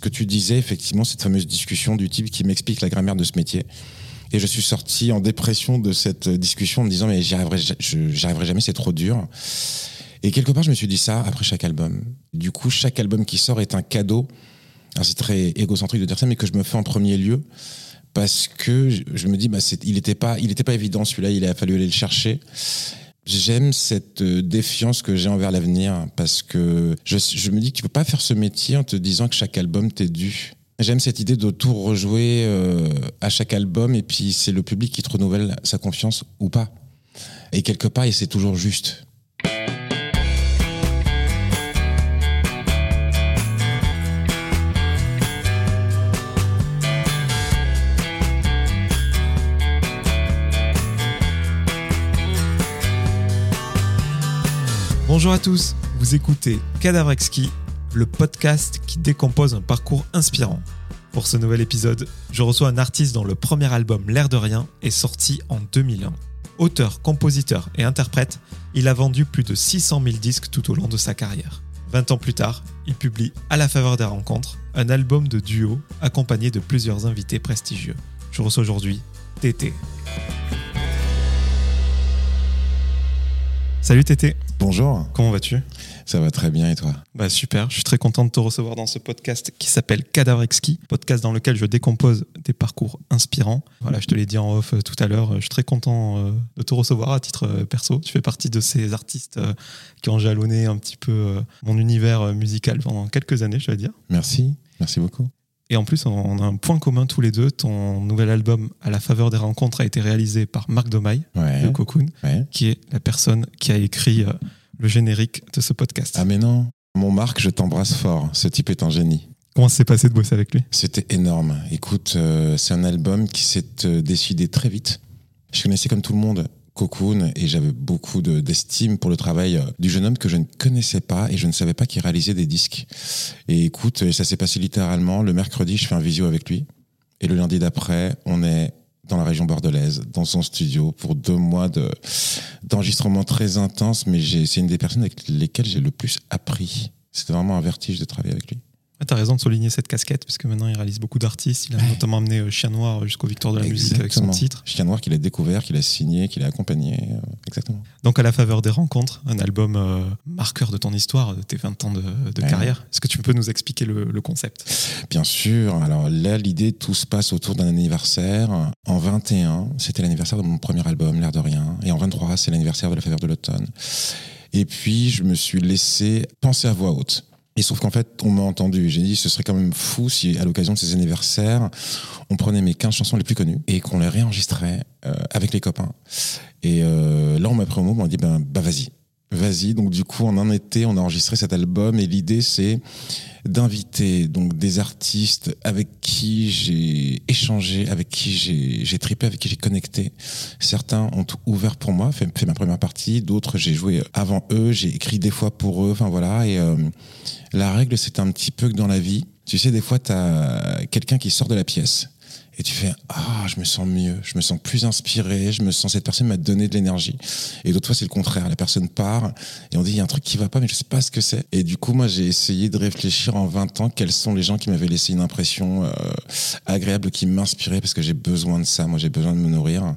ce que tu disais, effectivement, cette fameuse discussion du type qui m'explique la grammaire de ce métier. Et je suis sorti en dépression de cette discussion en me disant mais j'y arriverai, j'y arriverai jamais, c'est trop dur. Et quelque part, je me suis dit ça après chaque album. Du coup, chaque album qui sort est un cadeau. C'est très égocentrique de dire ça, mais que je me fais en premier lieu parce que je me dis, bah, il n'était pas, pas évident celui-là. Il a fallu aller le chercher. J'aime cette euh, défiance que j'ai envers l'avenir parce que je, me dis que tu peux pas faire ce métier en te disant que chaque album t'est dû. J'aime cette idée de tout rejouer euh, à chaque album et puis c'est le public qui te renouvelle sa confiance ou pas. Et quelque part, et c'est toujours juste. Bonjour à tous, vous écoutez Cadavre Exquis, le podcast qui décompose un parcours inspirant. Pour ce nouvel épisode, je reçois un artiste dont le premier album L'air de rien est sorti en 2001. Auteur, compositeur et interprète, il a vendu plus de 600 000 disques tout au long de sa carrière. 20 ans plus tard, il publie À la faveur des rencontres, un album de duo accompagné de plusieurs invités prestigieux. Je reçois aujourd'hui Tété. Salut Tété. Bonjour. Comment vas-tu? Ça va très bien et toi? Bah super, je suis très content de te recevoir dans ce podcast qui s'appelle Cadavre Exquis, podcast dans lequel je décompose des parcours inspirants. Voilà, je te l'ai dit en off euh, tout à l'heure, je suis très content euh, de te recevoir à titre euh, perso. Tu fais partie de ces artistes qui ont jalonné un petit peu mon univers musical pendant quelques années, je dois dire. Merci, merci beaucoup. Et en plus, on a un point commun tous les deux. Ton nouvel album, À la faveur des rencontres, a été réalisé par Marc Domaille de Cocoon, qui est la personne qui a écrit euh, le générique de ce podcast. Ah mais non, mon Marc, je t'embrasse fort. Ce type est un génie. Comment s'est passé de bosser avec lui? C'était énorme. Écoute, euh, c'est un album qui s'est euh, décidé très vite. Je connaissais comme tout le monde Cocoon et j'avais beaucoup d'estime pour le travail euh, du jeune homme que je ne connaissais pas et je ne savais pas qu'il réalisait des disques. Et écoute, ça s'est passé littéralement. Le mercredi, je fais un visio avec lui et le lundi d'après, on est dans la région bordelaise, dans son studio, pour deux mois d'enregistrement très intense, mais c'est une des personnes avec lesquelles j'ai le plus appris. C'était vraiment un vertige de travailler avec lui. Ah, tu as raison de souligner cette casquette, parce que maintenant il réalise beaucoup d'artistes. Il a notamment amené euh, Chien Noir jusqu'au Victoire de la musique avec son titre. Chien Noir qu'il a découvert, qu'il a signé, qu'il a accompagné. Euh, exactement. Donc à la faveur des rencontres, un album euh, marqueur de ton histoire, de tes 20 ans de, carrière. Est-ce que tu peux nous expliquer le, concept? Bien sûr. Alors là, l'idée, tout se passe autour d'un anniversaire. En 21, c'était l'anniversaire de mon premier album, L'air de rien. Et en 23, c'est l'anniversaire de la faveur de l'automne. Et puis, je me suis laissé penser à voix haute et sauf qu'en fait, on m'a entendu. J'ai dit, ce serait quand même fou si, à l'occasion de ces anniversaires, on prenait mes 15 chansons les plus connues et qu'on les réenregistrait euh, avec les copains. Et euh, là, on m'a pris au mot, on m'a dit, ben, bah vas-y, Vas-y, donc du coup en un été on a enregistré cet album et l'idée c'est d'inviter donc des artistes avec qui j'ai échangé, avec qui j'ai, tripé, avec qui j'ai connecté. Certains ont ouvert pour moi, fait, fait ma première partie, d'autres j'ai joué avant eux, j'ai écrit des fois pour eux, enfin voilà. Et euh, la règle c'est un petit peu que dans la vie, tu sais des fois tu as quelqu'un qui sort de la pièce et tu fais ah je me sens mieux, je me sens plus inspiré, je me sens cette personne m'a donné de l'énergie. Et d'autres fois c'est le contraire, la personne part et on dit il y a un truc qui va pas mais je sais pas ce que c'est. Et du coup moi j'ai essayé de réfléchir en 20 ans quels sont les gens qui m'avaient laissé une impression euh, agréable qui m'inspiraient parce que j'ai besoin de ça, moi j'ai besoin de me nourrir.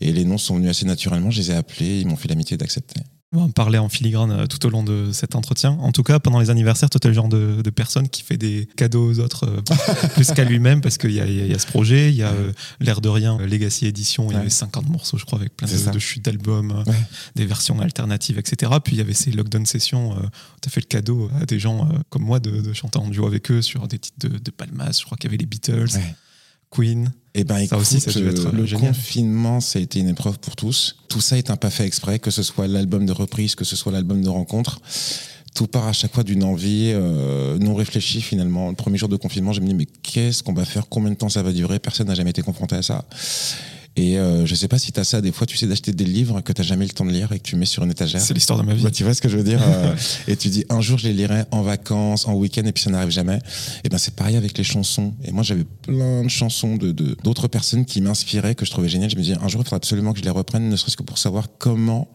Et les noms sont venus assez naturellement, je les ai appelés, ils m'ont fait l'amitié d'accepter. On va en parler en filigrane euh, tout au long de cet entretien. En tout cas, pendant les anniversaires, toi, tu es le genre de, personne qui fait des cadeaux aux autres euh, plus qu'à lui-même, parce qu'il y, a ce projet, il y a euh, l'air de rien, Legacy Edition, il y avait 50 morceaux, je crois, avec plein de, chutes d'albums, des versions alternatives, etc. Puis il y avait ces lockdown sessions, tu as fait le cadeau à des gens comme moi de, chanter en duo avec eux sur des titres de, Palmas, je crois qu'il y avait les Beatles. Queen. Eh ben, ça aussi, ça être euh, le confinement, ça a été une épreuve pour tous. Tout ça est un pas fait exprès, que ce soit l'album de reprise, que ce soit l'album de rencontre. Tout part à chaque fois d'une envie euh, non réfléchie finalement. Le premier jour de confinement, j'ai me dit mais qu'est-ce qu'on va faire? Combien de temps ça va durer? Personne n'a jamais été confronté à ça. Et euh, je sais pas si tu as ça, des fois tu sais d'acheter des livres que tu jamais le temps de lire et que tu mets sur une étagère. C'est l'histoire de ma vie. Bah, tu vois ce que je veux dire euh, Et tu dis un jour je les lirai en vacances, en week-end et puis ça n'arrive jamais. Et ben c'est pareil avec les chansons. Et moi j'avais plein de chansons de d'autres personnes qui m'inspiraient, que je trouvais géniales. Je me disais un jour il faudra absolument que je les reprenne, ne serait-ce que pour savoir comment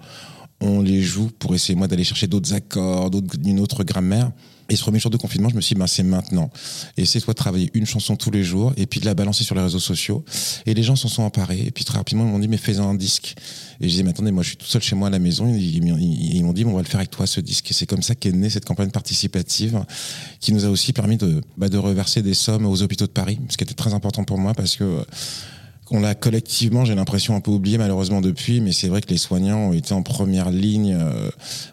on les joue pour essayer moi d'aller chercher d'autres accords, d'autres, une autre grammaire. Et ce premier jour de confinement, je me suis dit, ben, c'est maintenant. Essaie-toi de travailler une chanson tous les jours et puis de la balancer sur les réseaux sociaux. Et les gens s'en sont emparés. Et puis très rapidement, ils m'ont dit, mais fais-en un disque. Et je disais, mais attendez, moi, je suis tout seul chez moi à la maison. Ils, m'ont dit, bon, on va le faire avec toi, ce disque. Et c'est comme ça qu'est née cette campagne participative qui nous a aussi permis de, bah, de reverser des sommes aux hôpitaux de Paris, ce qui était très important pour moi parce que on l'a collectivement, j'ai l'impression, un peu oublié malheureusement depuis, mais c'est vrai que les soignants ont été en première ligne euh,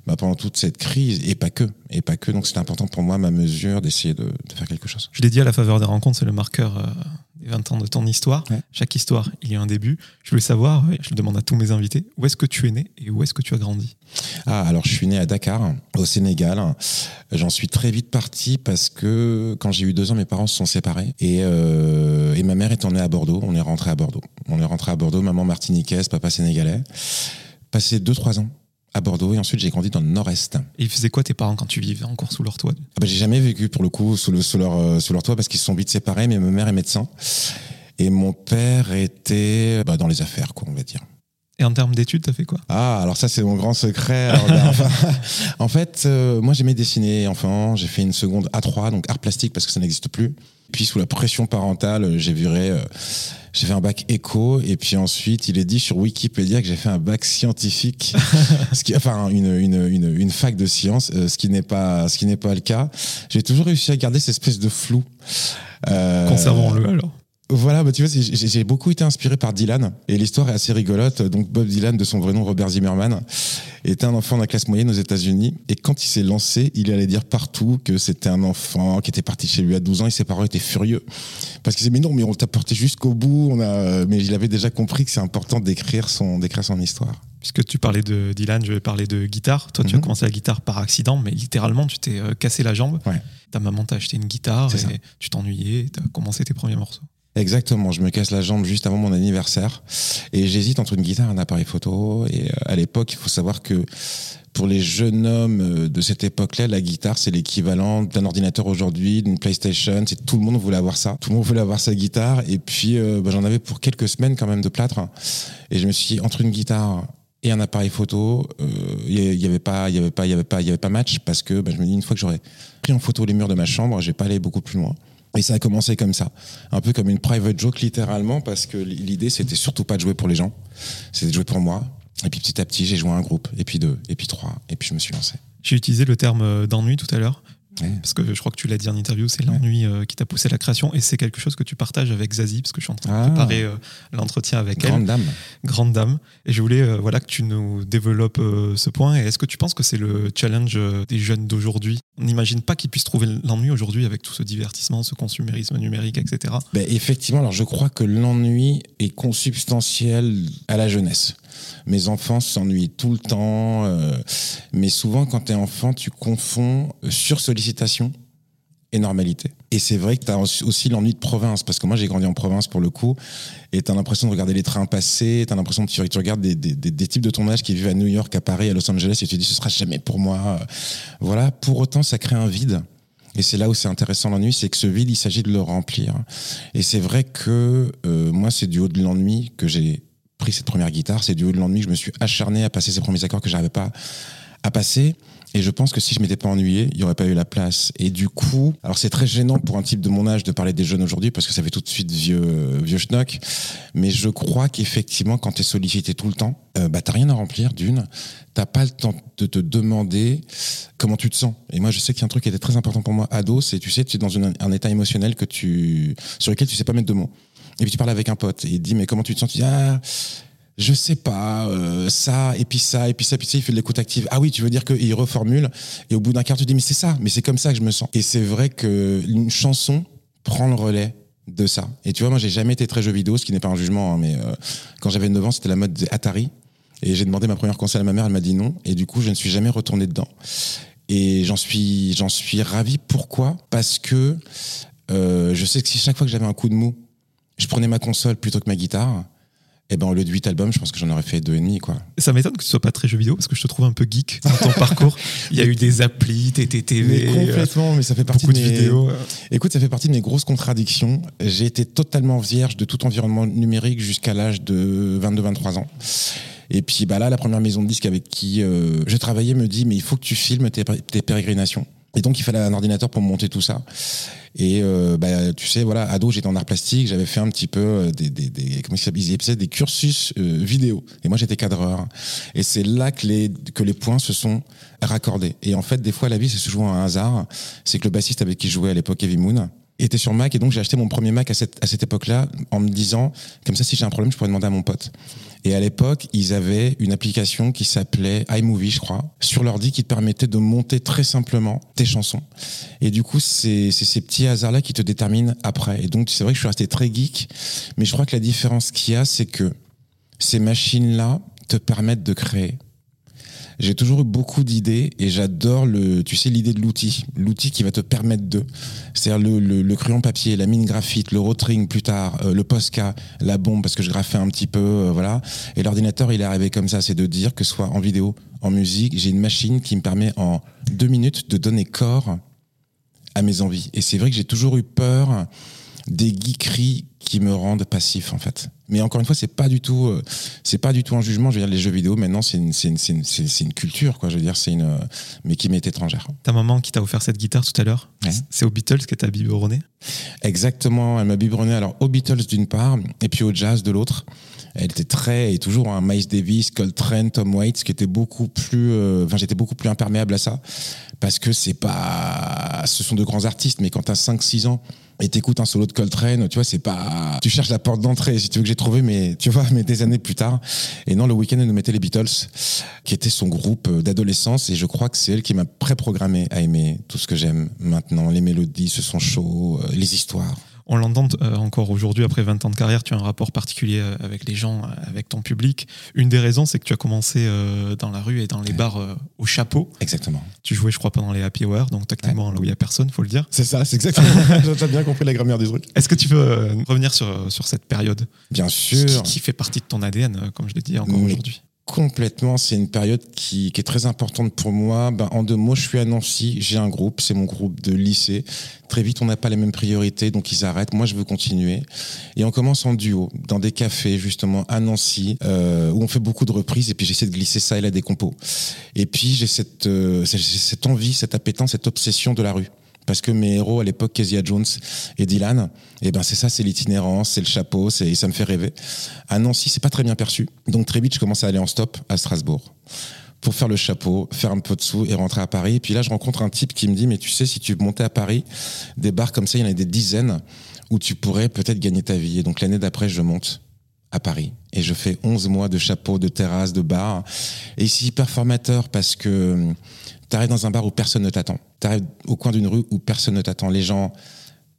bah, pendant toute cette crise, et pas que, et pas que. Donc c'est important pour moi, ma mesure, d'essayer de, faire quelque chose. Je l'ai dit à la faveur des rencontres, c'est le marqueur euh, 20 ans de ton histoire. Chaque histoire, il y a un début. Je voulais savoir, je le demande à tous mes invités, où est-ce que tu es né et où est-ce que tu as grandi? Ah, alors je suis né à Dakar, au Sénégal. J'en suis très vite parti parce que quand j'ai eu deux ans, mes parents se sont séparés et, euh, et ma mère étant née à Bordeaux, on est rentré à Bordeaux. On est rentré à Bordeaux, maman martiniquaise, papa sénégalais. Passé deux, trois ans à Bordeaux et ensuite j'ai grandi dans le nord-est. Et ils faisaient quoi tes parents quand tu vivais encore sous leur toit? Ah bah, J'ai jamais vécu pour le coup sous, le, sous, leur, euh, sous leur toit parce qu'ils se sont vite séparés, mais ma mère est médecin et mon père était bah, dans les affaires, quoi, on va dire. Et en termes d'études, t'as fait quoi? Ah, alors ça c'est mon grand secret. en fait, euh, moi j'aimais dessiner enfant. J'ai fait une seconde A3, donc art plastique parce que ça n'existe plus. Puis sous la pression parentale, j'ai viré. Euh, j'ai fait un bac éco et puis ensuite il est dit sur Wikipédia que j'ai fait un bac scientifique, ce qui, enfin une, une, une, une fac de sciences, euh, ce qui n'est pas ce qui n'est pas le cas. J'ai toujours réussi à garder cette espèce de flou. Euh, Conservons-le alors. Voilà, bah tu vois, j'ai beaucoup été inspiré par Dylan et l'histoire est assez rigolote. Donc Bob Dylan, de son vrai nom Robert Zimmerman, était un enfant de la classe moyenne aux États-Unis et quand il s'est lancé, il allait dire partout que c'était un enfant qui était parti chez lui à 12 ans et ses parents étaient furieux parce qu'ils disaient mais non, mais on t'a porté jusqu'au bout. On a, mais il avait déjà compris que c'est important d'écrire son d'écrire son histoire. Puisque tu parlais de Dylan, je vais parler de guitare. Toi, tu as mhm. commencé la guitare par accident, mais littéralement, tu t'es euh, cassé la jambe. Ta maman t'a acheté une guitare et tu t'ennuyais. Tu as commencé tes premiers morceaux. Exactement, je me casse la jambe juste avant mon anniversaire et j'hésite entre une guitare et un appareil photo. Et euh, à l'époque, il faut savoir que pour les jeunes hommes euh, de cette époque-là, la guitare, c'est l'équivalent d'un ordinateur aujourd'hui, d'une PlayStation. C'est tout le monde voulait avoir ça. Tout le monde voulait avoir sa guitare. Et puis, euh, bah, j'en avais pour quelques semaines quand même de plâtre. Et je me suis dit, entre une guitare et un appareil photo, il euh, y, avait pas, il y avait pas, il y avait pas, il y avait pas match parce que bah, je me dis une fois que j'aurais pris en photo les murs de ma chambre, je vais pas aller beaucoup plus loin. Et ça a commencé comme ça, un peu comme une private joke littéralement, parce que l'idée c'était surtout pas de jouer pour les gens, c'était de jouer pour moi. Et puis petit à petit, j'ai joué un groupe, et puis deux, et puis trois, et puis je me suis lancé. J'ai utilisé le terme euh, d'ennui tout à l'heure. Parce que je crois que tu l'as dit en interview, c'est l'ennui euh, qui t'a poussé à la création et c'est quelque chose que tu partages avec Zazie, parce que je suis en train de ah. préparer euh, l'entretien avec elle. Grande dame. Grande dame. Et je voulais voilà, que tu nous développes ce point. Et est-ce que tu penses que c'est le challenge des jeunes d'aujourd'hui? On n'imagine pas qu'ils puissent trouver l'ennui aujourd'hui avec tout ce divertissement, ce consumérisme numérique, etc. Ben, effectivement, alors je crois que l'ennui est consubstantiel à la jeunesse. Mes enfants s'ennuient tout le temps, euh, mais souvent quand tu es enfant, tu confonds sursollicitation et normalité. Et c'est vrai que tu as aussi l'ennui de province, parce que moi j'ai grandi en province pour le coup, et tu as l'impression de regarder les trains passer, tu as l'impression que tu, regardes des, des, types de ton âge qui vivent à New York, à Paris, à Los Angeles, et tu te dis ce sera jamais pour moi. Voilà, pour autant ça crée un vide. Et c'est là où c'est intéressant l'ennui, c'est que ce vide, il s'agit de le remplir. Et c'est vrai que euh, moi, c'est du haut de l'ennui que j'ai pris cette première guitare. C'est du haut de l'ennui je me suis acharné à passer ces premiers accords que j'arrivais pas à passer. Et je pense que si je m'étais pas ennuyé, il y aurait pas eu la place. Et du coup, alors c'est très gênant pour un type de mon âge de parler des jeunes aujourd'hui parce que ça fait tout de suite vieux, vieux schnock. Mais je crois qu'effectivement, quand tu es sollicité tout le temps, euh, bah t'as rien à remplir d'une. T'as pas le temps de te demander comment tu te sens. Et moi, je sais qu'il y a un truc qui était très important pour moi, ado, c'est tu sais, tu es dans un état émotionnel que tu, sur lequel tu sais pas mettre de mots. Et puis tu parles avec un pote et il dit mais comment tu te sens? Tu dis ah je sais pas, euh, ça, et puis ça, et puis ça, puis ça, il fait de l'écoute active. Ah oui, tu veux dire qu'il reformule, et au bout d'un quart, tu dis, mais c'est ça, mais c'est comme ça que je me sens. Et c'est vrai qu'une chanson prend le relais de ça. Et tu vois, moi, j'ai jamais été très jeu vidéo, ce qui n'est pas un jugement, hein, mais euh, quand j'avais 9 ans, c'était la mode Atari. Et j'ai demandé ma première console à ma mère, elle m'a dit non, et du coup, je ne suis jamais retourné dedans. Et j'en suis, j'en suis ravi. Pourquoi? Parce que euh, je sais que si chaque fois que j'avais un coup de mou, je prenais ma console plutôt que ma guitare, Et ben au lieu de 8 albums, je pense que j'en aurais fait deux et demi quoi. Ça m'étonne que tu sois pas très jeu vidéo parce que je te trouve un peu geek dans ton parcours. Il y a eu des applis, TTTV, mais complètement, mais ça fait partie beaucoup de, de mes... vidéos. Écoute, ça fait partie de mes grosses contradictions. J'ai été totalement vierge de tout environnement numérique jusqu'à l'âge de 22-23 ans. Et puis bah là, la première maison de disques avec qui euh, je travaillais me dit mais il faut que tu filmes tes, tes pérégrinations. Et donc il fallait un ordinateur pour monter tout ça. Et euh, bah, tu sais, voilà, ado, j'étais en art plastique, j'avais fait un petit peu euh, des, des, des comment ils des cursus euh, vidéo. Et moi, j'étais cadreur. Et c'est là que les que les points se sont raccordés. Et en fait, des fois, la vie, c'est souvent un hasard. C'est que le bassiste avec qui je jouais à l'époque, Heavy Moon, était sur Mac et donc j'ai acheté mon premier Mac à cette, à cette époque-là en me disant comme ça si j'ai un problème je pourrais demander à mon pote. Et à l'époque ils avaient une application qui s'appelait iMovie je crois sur l'ordi qui te permettait de monter très simplement tes chansons. Et du coup c'est ces petits hasards là qui te déterminent après. Et donc c'est vrai que je suis resté très geek mais je crois que la différence qu'il y a c'est que ces machines là te permettent de créer j'ai toujours eu beaucoup d'idées et j'adore le, tu sais, l'idée de l'outil, l'outil qui va te permettre de, c'est-à-dire le, le, le, crayon papier, la mine graphite, le rotring plus tard, euh, le Posca, la bombe parce que je graffais un petit peu, euh, voilà. Et l'ordinateur, il est arrivé comme ça, c'est de dire que soit en vidéo, en musique, j'ai une machine qui me permet en deux minutes de donner corps à mes envies. Et c'est vrai que j'ai toujours eu peur des geekeries qui me rendent passif en fait. Mais encore une fois, c'est pas du tout, euh, c'est pas du tout un jugement. Je veux dire, les jeux vidéo maintenant, c'est une, culture, quoi. Je veux dire, c'est une, mais qui m'est étrangère. Ta maman qui t'a offert cette guitare tout à l'heure, Ouais. c'est aux Beatles que t'as biberonné? Exactement, elle m'a biberonné alors aux Beatles d'une part et puis au jazz de l'autre. Elle était très et toujours un Miles Davis, Coltrane, Tom Waits, qui était beaucoup plus, euh, enfin j'étais beaucoup plus imperméable à ça parce que c'est pas, ce sont de grands artistes, mais quand t'as 5-6 ans et t'écoutes un solo de Coltrane, tu vois, c'est pas, tu cherches la porte d'entrée, si tu veux que j'ai trouvé, mais tu vois, mais des années plus tard. Et non, le week-end, elle nous mettait les Beatles, qui était son groupe d'adolescence, et je crois que c'est elle qui m'a préprogrammé à aimer tout ce que j'aime maintenant, les mélodies, ce son chaud, euh, les histoires. On l'entend euh, encore aujourd'hui, après 20 ans de carrière, tu as un rapport particulier euh, avec les gens, euh, avec ton public. Une des raisons, c'est que tu as commencé dans la rue et dans les Ouais. bars au chapeau. Exactement. Tu jouais, je crois, pendant les happy hours, donc techniquement là où il y a personne, faut le dire. C'est ça, c'est exactement. J'ai bien compris la grammaire du truc. Est-ce que tu peux revenir sur, sur cette période? Bien qui, sûr. qui fait partie de ton ADN, comme je l'ai dit encore aujourd'hui Complètement, c'est une période qui, qui est très importante pour moi. Ben, en deux mots, je suis à Nancy, j'ai un groupe, c'est mon groupe de lycée. Très vite, on n'a pas les mêmes priorités, donc ils arrêtent. Moi, je veux continuer. Et on commence en duo, dans des cafés, justement, à Nancy, euh, où on fait beaucoup de reprises, et puis j'essaie de glisser ça et là des compos. Et puis, j'ai cette, euh, cette envie, cette appétence, cette obsession de la rue. Parce que mes héros à l'époque, Kezia Jones et Dylan, et ben c'est ça, c'est l'itinérance, c'est le chapeau, c'est ça me fait rêver. À Nancy, c'est pas très bien perçu. Donc très vite, je commence à aller en stop à Strasbourg pour faire le chapeau, faire un peu de sous et rentrer à Paris. Et puis là, je rencontre un type qui me dit, mais tu sais, si tu montais à Paris, des bars comme ça, il y en a des dizaines où tu pourrais peut-être gagner ta vie. Et donc l'année d'après, je monte à Paris et je fais 11 mois de chapeau, de terrasse, de bar. Et c'est hyper formateur parce que tu arrives dans un bar où personne ne t'attend. Tu arrives au coin d'une rue où personne ne t'attend. Les gens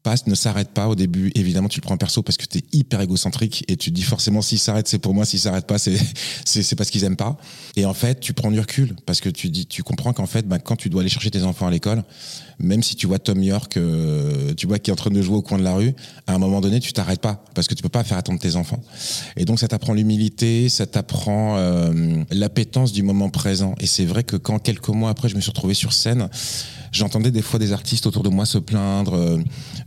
passent, ne s'arrêtent pas au début. Évidemment, tu le prends en perso parce que tu es hyper égocentrique et tu te dis forcément s'ils s'arrêtent, c'est pour moi, s'ils s'arrêtent pas, c'est c'est c'est parce qu'ils aiment pas. Et en fait, tu prends du recul parce que tu dis tu comprends qu'en fait, bah, quand tu dois aller chercher tes enfants à l'école, même si tu vois Tom York, euh, tu vois qui est en train de jouer au coin de la rue, à un moment donné, tu t'arrêtes pas parce que tu peux pas faire attendre tes enfants. Et donc ça t'apprend l'humilité, ça t'apprend euh, l'appétence du moment présent. Et c'est vrai que quand quelques mois après, je me suis retrouvé sur scène, j'entendais des fois des artistes autour de moi se plaindre euh,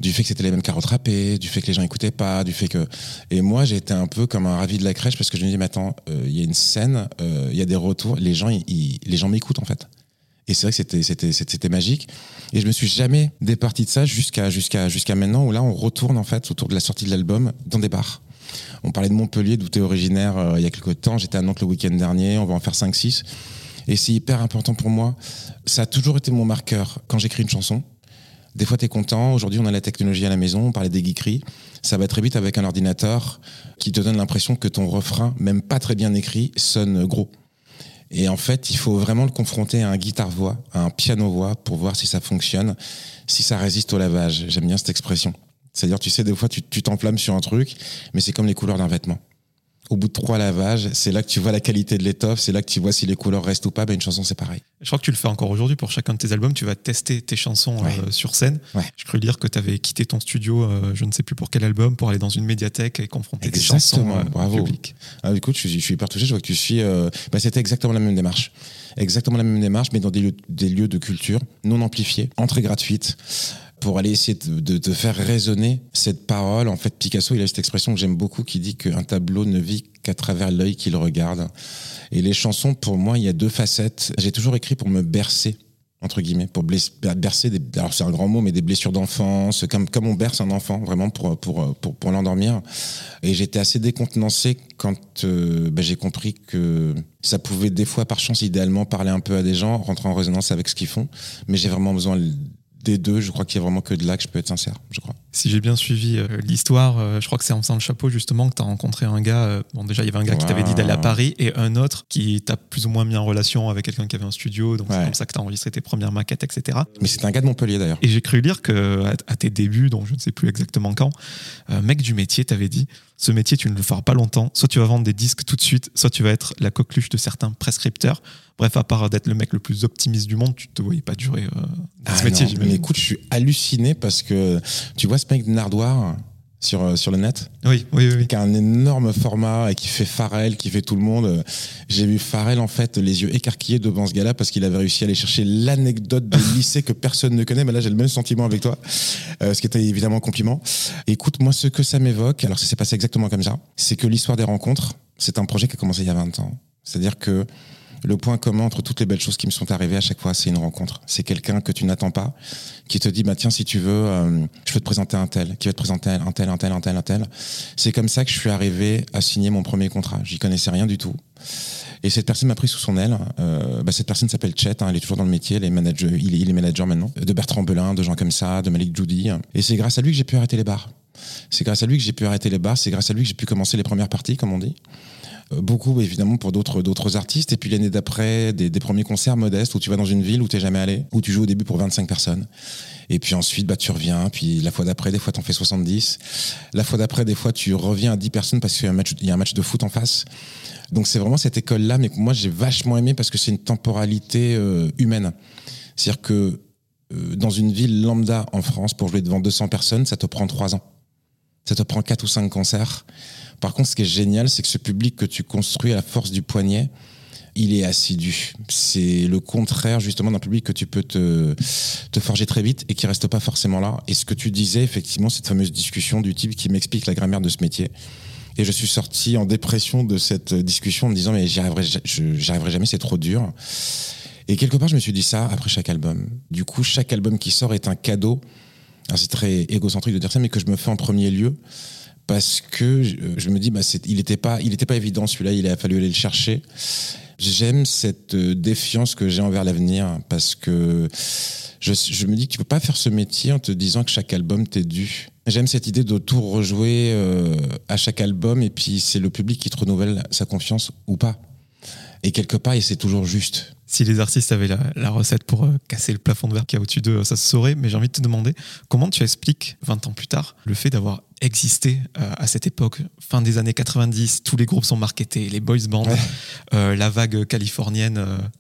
du fait que c'était les mêmes carottes râpées, du fait que les gens écoutaient pas, du fait que. Et moi, été un peu comme un ravi de la crèche parce que je me dis, mais attends, euh, il y a une scène, euh, il y a des retours, les gens, ils- ils- les gens m'écoutent en fait. Et c'est vrai que c'était c'était c'était c'était magique. Et je me suis jamais départi de ça jusqu'à jusqu'à jusqu'à maintenant où là on retourne en fait autour de la sortie de l'album dans des bars. On parlait de Montpellier, d'où tu es originaire euh, il y a quelques temps. J'étais à Nantes le week-end dernier. On va en faire 5-6. Et c'est hyper important pour moi. Ça a toujours été mon marqueur quand j'écris une chanson. Des fois, tu es content. Aujourd'hui, on a la technologie à la maison. On parlait des geekeries. Ça va très vite avec un ordinateur qui te donne l'impression que ton refrain, même pas très bien écrit, sonne gros. Et en fait, il faut vraiment le confronter à un guitare-voix, à un piano-voix pour voir si ça fonctionne, si ça résiste au lavage. J'aime bien cette expression. C'est-à-dire, tu sais, des fois, tu t'enflammes sur un truc, mais c'est comme les couleurs d'un vêtement. Au bout de trois lavages, c'est là que tu vois la qualité de l'étoffe, c'est là que tu vois si les couleurs restent ou pas. Ben, une chanson, c'est pareil. Je crois que tu le fais encore aujourd'hui pour chacun de tes albums. Tu vas tester tes chansons euh, sur scène. Ouais. Je cru lire que tu avais quitté ton studio, euh, je ne sais plus pour quel album, pour aller dans une médiathèque et confronter tes chansons euh, bravo. public. Ah, écoute, je suis, je suis hyper touché. Je vois que tu suis. euh, bah, c'était exactement la même démarche. Exactement la même démarche, mais dans des lieux, des lieux de culture non amplifiés, entrée gratuite, pour aller essayer de, faire résonner cette parole. En fait, Picasso, il a cette expression que j'aime beaucoup qui dit qu'un tableau ne vit qu'à travers l'œil qu'il regarde. Et les chansons, pour moi, il y a deux facettes. J'ai toujours écrit pour me bercer entre guillemets, pour bercer des, alors c'est un grand mot, mais des blessures d'enfance, comme, comme on berce un enfant, vraiment pour, pour, pour, l'endormir. Et j'étais assez décontenancé quand euh, ben, j'ai compris que ça pouvait des fois, par chance, idéalement, parler un peu à des gens, rentrer en résonance avec ce qu'ils font. Mais j'ai vraiment besoin des deux. Je crois qu'il y a vraiment que de là que je peux être sincère, je crois. Si j'ai bien suivi euh, l'histoire, euh, je crois que c'est en faisant le chapeau justement que tu as rencontré un gars. euh, bon, déjà, il y avait un gars qui t'avait dit d'aller à. Paris et un autre qui t'a plus ou moins mis en relation avec quelqu'un qui avait un studio. Donc, c'est comme ça que tu as enregistré tes premières maquettes, etc. Mais c'est un gars de Montpellier d'ailleurs. Et j'ai cru lire que à, à tes débuts, donc je ne sais plus exactement quand, un mec du métier t'avait dit ce métier, tu ne le feras pas longtemps. Soit tu vas vendre des disques tout de suite, soit tu vas être la coqueluche de certains prescripteurs. Bref, à part d'être le mec le plus optimiste du monde, tu te voyais pas durer euh, dans Ah ce métier, non, j'imagine. mais écoute, je suis halluciné parce que tu vois ce mec de Nardoire sur, euh, sur le net Oui, oui, oui. qui a un énorme format et qui fait Pharrell, qui fait tout le monde. J'ai vu Pharrell en fait les yeux écarquillés devant ce gars-là parce qu'il avait réussi à aller chercher l'anecdote de lycée que personne ne connaît. Mais là, j'ai le même sentiment avec toi, euh, ce qui était évidemment un compliment. Écoute, moi, ce que ça m'évoque, alors ça s'est passé exactement comme ça, c'est que l'histoire des rencontres, c'est un projet qui a commencé il y a 20 ans. C'est-à-dire que le point commun entre toutes les belles choses qui me sont arrivées à chaque fois, c'est une rencontre. C'est quelqu'un que tu n'attends pas, qui te dit, bah tiens, si tu veux, euh, je peux te présenter un tel, qui va te présenter un tel, un tel, un tel, un tel. C'est comme ça que je suis arrivé à signer mon premier contrat. J'y connaissais rien du tout. Et cette personne m'a pris sous son aile. Euh, bah, cette personne s'appelle Chet, hein, elle est toujours dans le métier, elle est manager, il, est, il est manager maintenant, de Bertrand Belin, de gens comme ça, de Malik Judy. Et c'est grâce à lui que j'ai pu arrêter les bars. C'est grâce à lui que j'ai pu arrêter les bars, c'est grâce à lui que j'ai pu commencer les premières parties, comme on dit. Euh, beaucoup évidemment pour d'autres d'autres artistes. Et puis l'année d'après des, premiers concerts modestes où tu vas dans une ville où t'es jamais allé où tu joues au début pour 25 personnes. Et puis ensuite bah tu reviens. Puis la fois d'après des fois t'en fais 70 la fois d'après des fois tu reviens à 10 personnes parce qu'il y a un match de foot en face. Donc c'est vraiment cette école là mais moi j'ai vachement aimé parce que c'est une temporalité euh, humaine. C'est à dire que euh, dans une ville lambda en France pour jouer devant 200 personnes ça te prend 3 ans. Ça te prend 4 ou 5 concerts par contre, ce qui est génial, c'est que ce public que tu construis à la force du poignet, il est assidu. C'est le contraire justement d'un public que tu peux te, te forger très vite et qui reste pas forcément là. Et ce que tu disais, effectivement, cette fameuse discussion du type qui m'explique la grammaire de ce métier. Et je suis sorti en dépression de cette discussion en me disant mais j'y arriverai, j'y arriverai jamais, c'est trop dur. Et quelque part, je me suis dit ça après chaque album. Du coup, chaque album qui sort est un cadeau. Alors, c'est très égocentrique de dire ça, mais que je me fais en premier lieu parce que je, je me dis bah il était pas il était pas évident celui-là il a fallu aller le chercher. J'aime cette euh, défiance que j'ai envers l'avenir parce que je, je me dis que tu peux pas faire ce métier en te disant que chaque album t'est dû. J'aime cette idée de tout rejouer euh, à chaque album et puis c'est le public qui te renouvelle sa confiance ou pas. Et quelque part et c'est toujours juste Si les artistes avaient la, la recette pour euh, casser le plafond de verre qu'il y a au-dessus d'eux, ça se saurait. Mais j'ai envie de te demander comment tu expliques, 20 ans plus tard, le fait d'avoir existé euh, à cette époque, fin des années 90, tous les groupes sont marketés, les boys bands, Ouais. euh, la vague californienne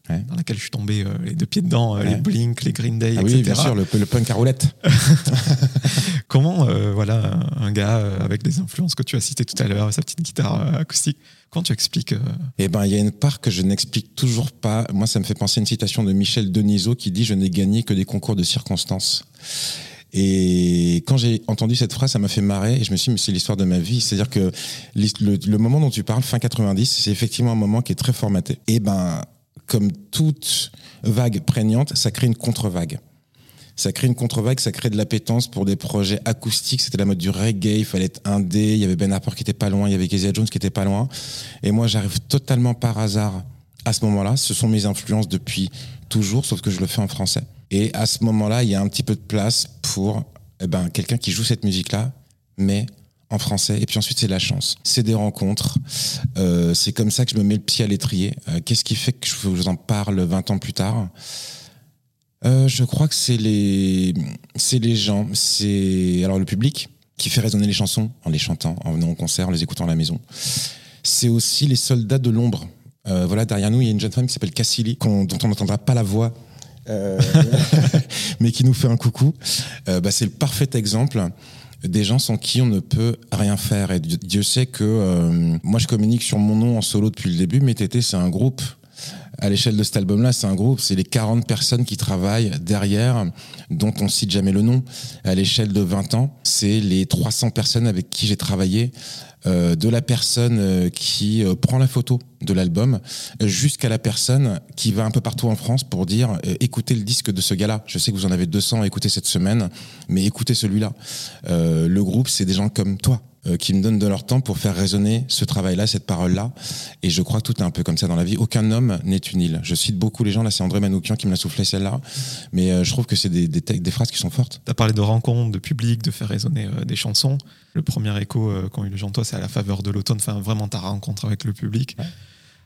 Ouais. dans laquelle je suis tombé les deux pieds dedans, Ouais. les Blink, les Green Day, ah etc. oui bien sûr le, le punk à roulette Comment, voilà, un gars avec des influences que tu as citées tout à l'heure, sa petite guitare acoustique, comment tu expliques euh, Eh ben, il y a une part que je n'explique toujours pas. Moi, ça me fait penser à une citation de Michel Denisot qui dit Je n'ai gagné que des concours de circonstances. Et quand j'ai entendu cette phrase, ça m'a fait marrer et je me suis dit, mais c'est l'histoire de ma vie. C'est-à-dire que le, moment dont tu parles, fin 90, c'est effectivement un moment qui est très formaté. Et ben, comme toute vague prégnante, ça crée une contre-vague. Ça crée une contre-vague, ça crée de l'appétence pour des projets acoustiques. C'était la mode du reggae, il fallait être indé. Il y avait Ben Harper qui était pas loin, il y avait Kezia Jones qui était pas loin. Et moi, j'arrive totalement par hasard à ce moment-là. Ce sont mes influences depuis toujours, sauf que je le fais en français. Et à ce moment-là, il y a un petit peu de place pour eh ben, quelqu'un qui joue cette musique-là, mais en français. Et puis ensuite, c'est la chance. C'est des rencontres. Euh, c'est comme ça que je me mets le pied à l'étrier. Euh, Qu'est-ce qui fait que je vous en parle 20 ans plus tard? Euh, Je crois que c'est les, les gens. C'est alors le public qui fait résonner les chansons en les chantant, en venant au concert, en les écoutant à la maison. c'est aussi les soldats de l'ombre. Euh, voilà, derrière nous, il y a une jeune femme qui s'appelle Cassili, dont on n'entendra pas la voix, euh, mais qui nous fait un coucou. Euh, bah, c'est le parfait exemple des gens sans qui on ne peut rien faire. Et Dieu sait que moi, je communique sur mon nom en solo depuis le début, mais Tété, c'est un groupe à l'échelle de cet album-là, c'est un groupe, c'est les 40 personnes qui travaillent derrière, dont on cite jamais le nom. À l'échelle de 20 ans, c'est les 300 personnes avec qui j'ai travaillé, euh, de la personne euh, qui euh, prend la photo de l'album jusqu'à la personne qui va un peu partout en France pour dire écoutez le disque de ce gars-là. Je sais que vous en avez 200 à écouter cette semaine, mais écoutez celui-là. le groupe, c'est des gens comme toi euh, qui me donnent de leur temps pour faire résonner ce travail-là, cette parole-là. Et je crois que tout est un peu comme ça dans la vie. Aucun homme n'est une île. Je cite beaucoup les gens, là c'est André Manoukian qui me l'a soufflé celle-là, mais euh, je trouve que c'est des, des, des, phrases qui sont fortes. Tu as parlé de rencontres, de public, de faire résonner euh, des chansons. Le premier écho qu'ont eu les gens, toi, c'est à la faveur de l'automne, enfin vraiment ta rencontre avec le public.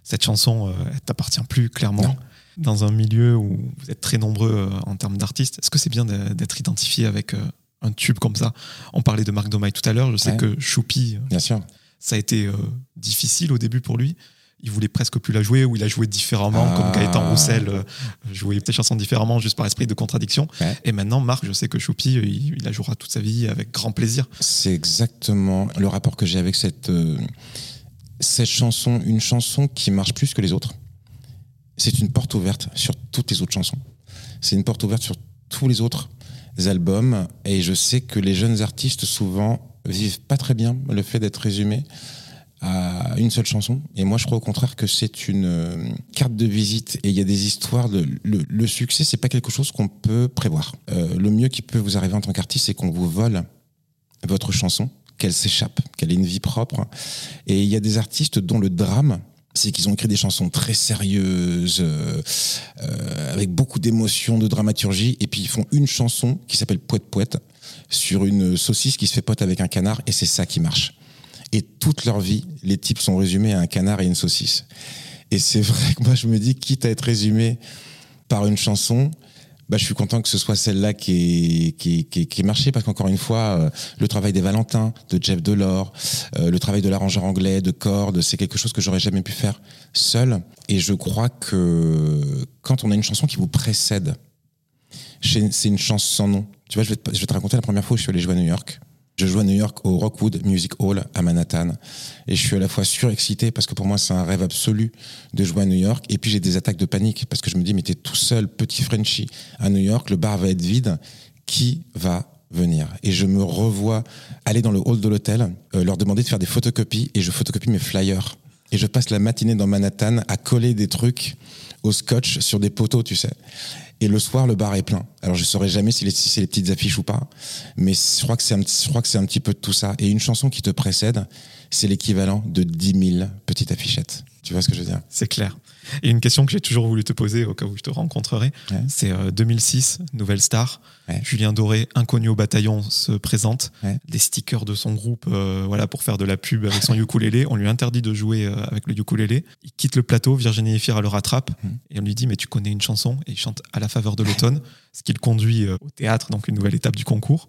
Cette chanson, elle t'appartient plus clairement. Dans un milieu où vous êtes très nombreux en termes d'artistes, est-ce que c'est bien d'être identifié avec un tube comme ça. On parlait de Marc Domaille tout à l'heure. Je sais que Choupi, euh, Bien sûr. ça a été euh, difficile au début pour lui. Il voulait presque plus la jouer ou il a joué différemment, comme ah. Gaëtan Roussel euh, jouait des chansons différemment juste par esprit de contradiction. Et maintenant, Marc, je sais que Choupi, il, la jouera toute sa vie avec grand plaisir. C'est exactement le rapport que j'ai avec cette, cette chanson, une chanson qui marche plus que les autres. C'est une porte ouverte sur toutes les autres chansons. C'est une porte ouverte sur tous les autres albums. Et je sais que les jeunes artistes, souvent, vivent pas très bien le fait d'être résumés à une seule chanson. Et moi, je crois au contraire que c'est une euh, carte de visite. Et il y a des histoires de le, succès, c'est pas quelque chose qu'on peut prévoir. Euh, le mieux qui peut vous arriver en tant qu'artiste, c'est qu'on vous vole votre chanson, qu'elle s'échappe, qu'elle ait une vie propre. Et il y a des artistes dont le drame, c'est qu'ils ont écrit des chansons très sérieuses, euh, euh, avec beaucoup d'émotions, de dramaturgie, et puis ils font une chanson qui s'appelle Poète Poète, sur une saucisse qui se fait pote avec un canard, et c'est ça qui marche. Et toute leur vie, les types sont résumés à un canard et une saucisse. Et c'est vrai que moi, je me dis, quitte à être résumé par une chanson, bah, je suis content que ce soit celle-là qui qui, qui, qui marché parce qu'encore une fois, euh, le travail des Valentins, de Jeff Delors, euh, le travail de l'arrangeur anglais, de Cord, c'est quelque chose que j'aurais jamais pu faire seul. Et je crois que quand on a une chanson qui vous précède, c'est une chance sans nom. Tu vois, je vais te raconter la première fois où je suis allé jouer à New York. Je joue à New York au Rockwood Music Hall à Manhattan. Et je suis à la fois surexcité parce que pour moi, c'est un rêve absolu de jouer à New York. Et puis j'ai des attaques de panique parce que je me dis, mais t'es tout seul, petit Frenchie, à New York, le bar va être vide. Qui va venir? Et je me revois aller dans le hall de l'hôtel, euh, leur demander de faire des photocopies et je photocopie mes flyers. Et je passe la matinée dans Manhattan à coller des trucs au scotch sur des poteaux, tu sais. Et le soir, le bar est plein. Alors, je saurais jamais si, c'est les petites affiches ou pas, mais je crois que c'est je crois que c'est un petit peu de tout ça. Et une chanson qui te précède, c'est l'équivalent de 10 000 petites affichettes. Tu vois ce que je veux dire? C'est clair. Et une question que j'ai toujours voulu te poser au cas où je te rencontrerai, c'est 2006, euh, Nouvelle Star. Julien Doré, inconnu au bataillon, se présente. Les stickers de son groupe, euh, voilà, pour faire de la pub avec son ukulélé. On lui interdit de jouer euh, avec le ukulélé. Il quitte le plateau, Virginie Efira le rattrape mm. et on lui dit mais tu connais une chanson? Et il chante à la faveur de l'automne, ce qui le conduit au théâtre, donc une nouvelle étape du concours,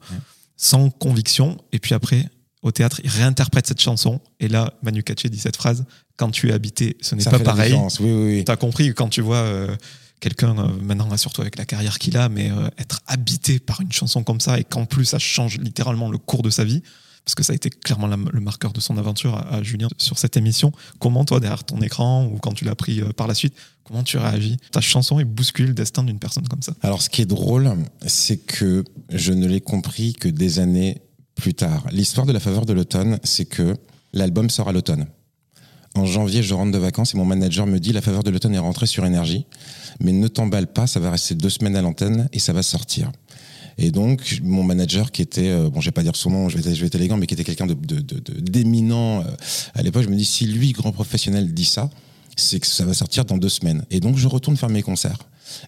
sans conviction. Et puis après, au théâtre, il réinterprète cette chanson. Et là, Manu Katché dit cette phrase Quand tu es habité, ce n'est pas pareil. Oui, oui, Tu as compris quand tu vois euh, quelqu'un, euh, maintenant, surtout avec la carrière qu'il a, mais euh, être habité par une chanson comme ça et qu'en plus, ça change littéralement le cours de sa vie. Parce que ça a été clairement le marqueur de son aventure à, Julien sur cette émission. Comment, toi, derrière ton écran ou quand tu l'as pris par la suite, comment tu réagis? Ta chanson est bouscule le destin d'une personne comme ça. Alors, ce qui est drôle, c'est que je ne l'ai compris que des années plus tard. L'histoire de la faveur de l'automne, c'est que l'album sort à l'automne. En janvier, je rentre de vacances et mon manager me dit la faveur de l'automne est rentrée sur énergie, mais ne t'emballe pas, ça va rester deux semaines à l'antenne et ça va sortir. Et donc, mon manager, qui était, euh, bon, je vais pas dire son nom, je vais, je vais être élégant, mais qui était quelqu'un de, d'éminent euh, à l'époque, je me dis, si lui, grand professionnel, dit ça, c'est que ça va sortir dans deux semaines. Et donc, je retourne faire mes concerts.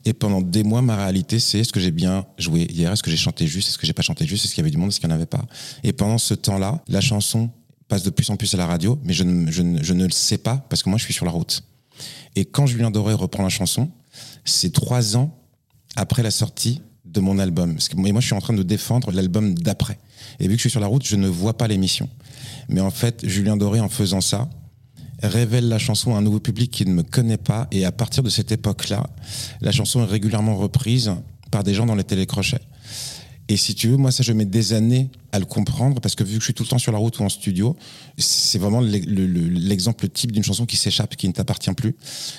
Et pendant des mois, ma réalité, c'est est-ce que j'ai bien joué hier, est-ce que j'ai chanté juste, est-ce que j'ai pas chanté juste, est-ce qu'il y avait du monde, est-ce qu'il n'y en avait pas? Et pendant ce temps-là, la chanson passe de plus en plus à la radio, mais je ne, je, ne, je ne le sais pas parce que moi, je suis sur la route. Et quand Julien Doré reprend la chanson, c'est trois ans après la sortie de mon album. Parce que moi, je suis en train de défendre l'album d'après. Et vu que je suis sur la route, je ne vois pas l'émission. Mais en fait, Julien Doré, en faisant ça, révèle la chanson à un nouveau public qui ne me connaît pas. Et à partir de cette époque-là, la chanson est régulièrement reprise par des gens dans les télécrochets. Et si tu veux, moi, ça, je mets des années à le comprendre parce que vu que je suis tout le temps sur la route ou en studio, c'est vraiment l'exemple type d'une chanson qui s'échappe, qui ne t'appartient plus.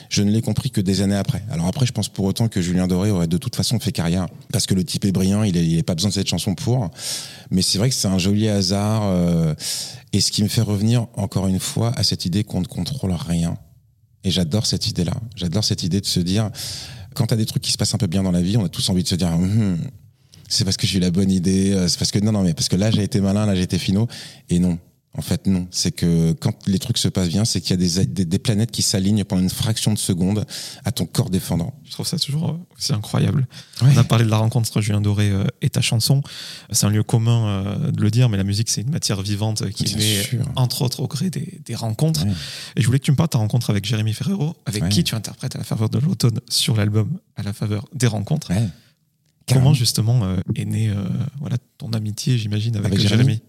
Je ne l'ai compris que des années après. Alors après, je pense pour autant que Julien Doré aurait de toute façon fait carrière parce que le type est brillant, il n'a pas besoin de cette chanson pour. Mais c'est vrai que c'est un joli hasard. Euh, et ce qui me fait revenir encore une fois à cette idée qu'on ne contrôle rien. Et j'adore cette idée-là. J'adore cette idée de se dire, quand tu as des trucs qui se passent un peu bien dans la vie, on a tous envie de se dire, hum, c'est parce que j'ai eu la bonne idée, euh, c'est parce que non, non, mais parce que là j'ai été malin, là j'ai été finot. Et non, en fait, non. C'est que quand les trucs se passent bien, c'est qu'il y a des, des, planètes qui s'alignent pendant une fraction de seconde à ton corps défendant. Je trouve ça toujours euh, aussi incroyable. On a parlé de la rencontre entre Julien Doré euh, et ta chanson. C'est un lieu commun euh, de le dire, mais la musique, c'est une matière vivante qui naît, entre autres, au gré des, des rencontres. Et je voulais que tu me parles de ta rencontre avec Jérémy Ferrero, avec qui tu interprètes à la faveur de l'automne sur l'album À la faveur des rencontres. Comment justement est née voilà, ton amitié, j'imagine, avec, avec Jérémy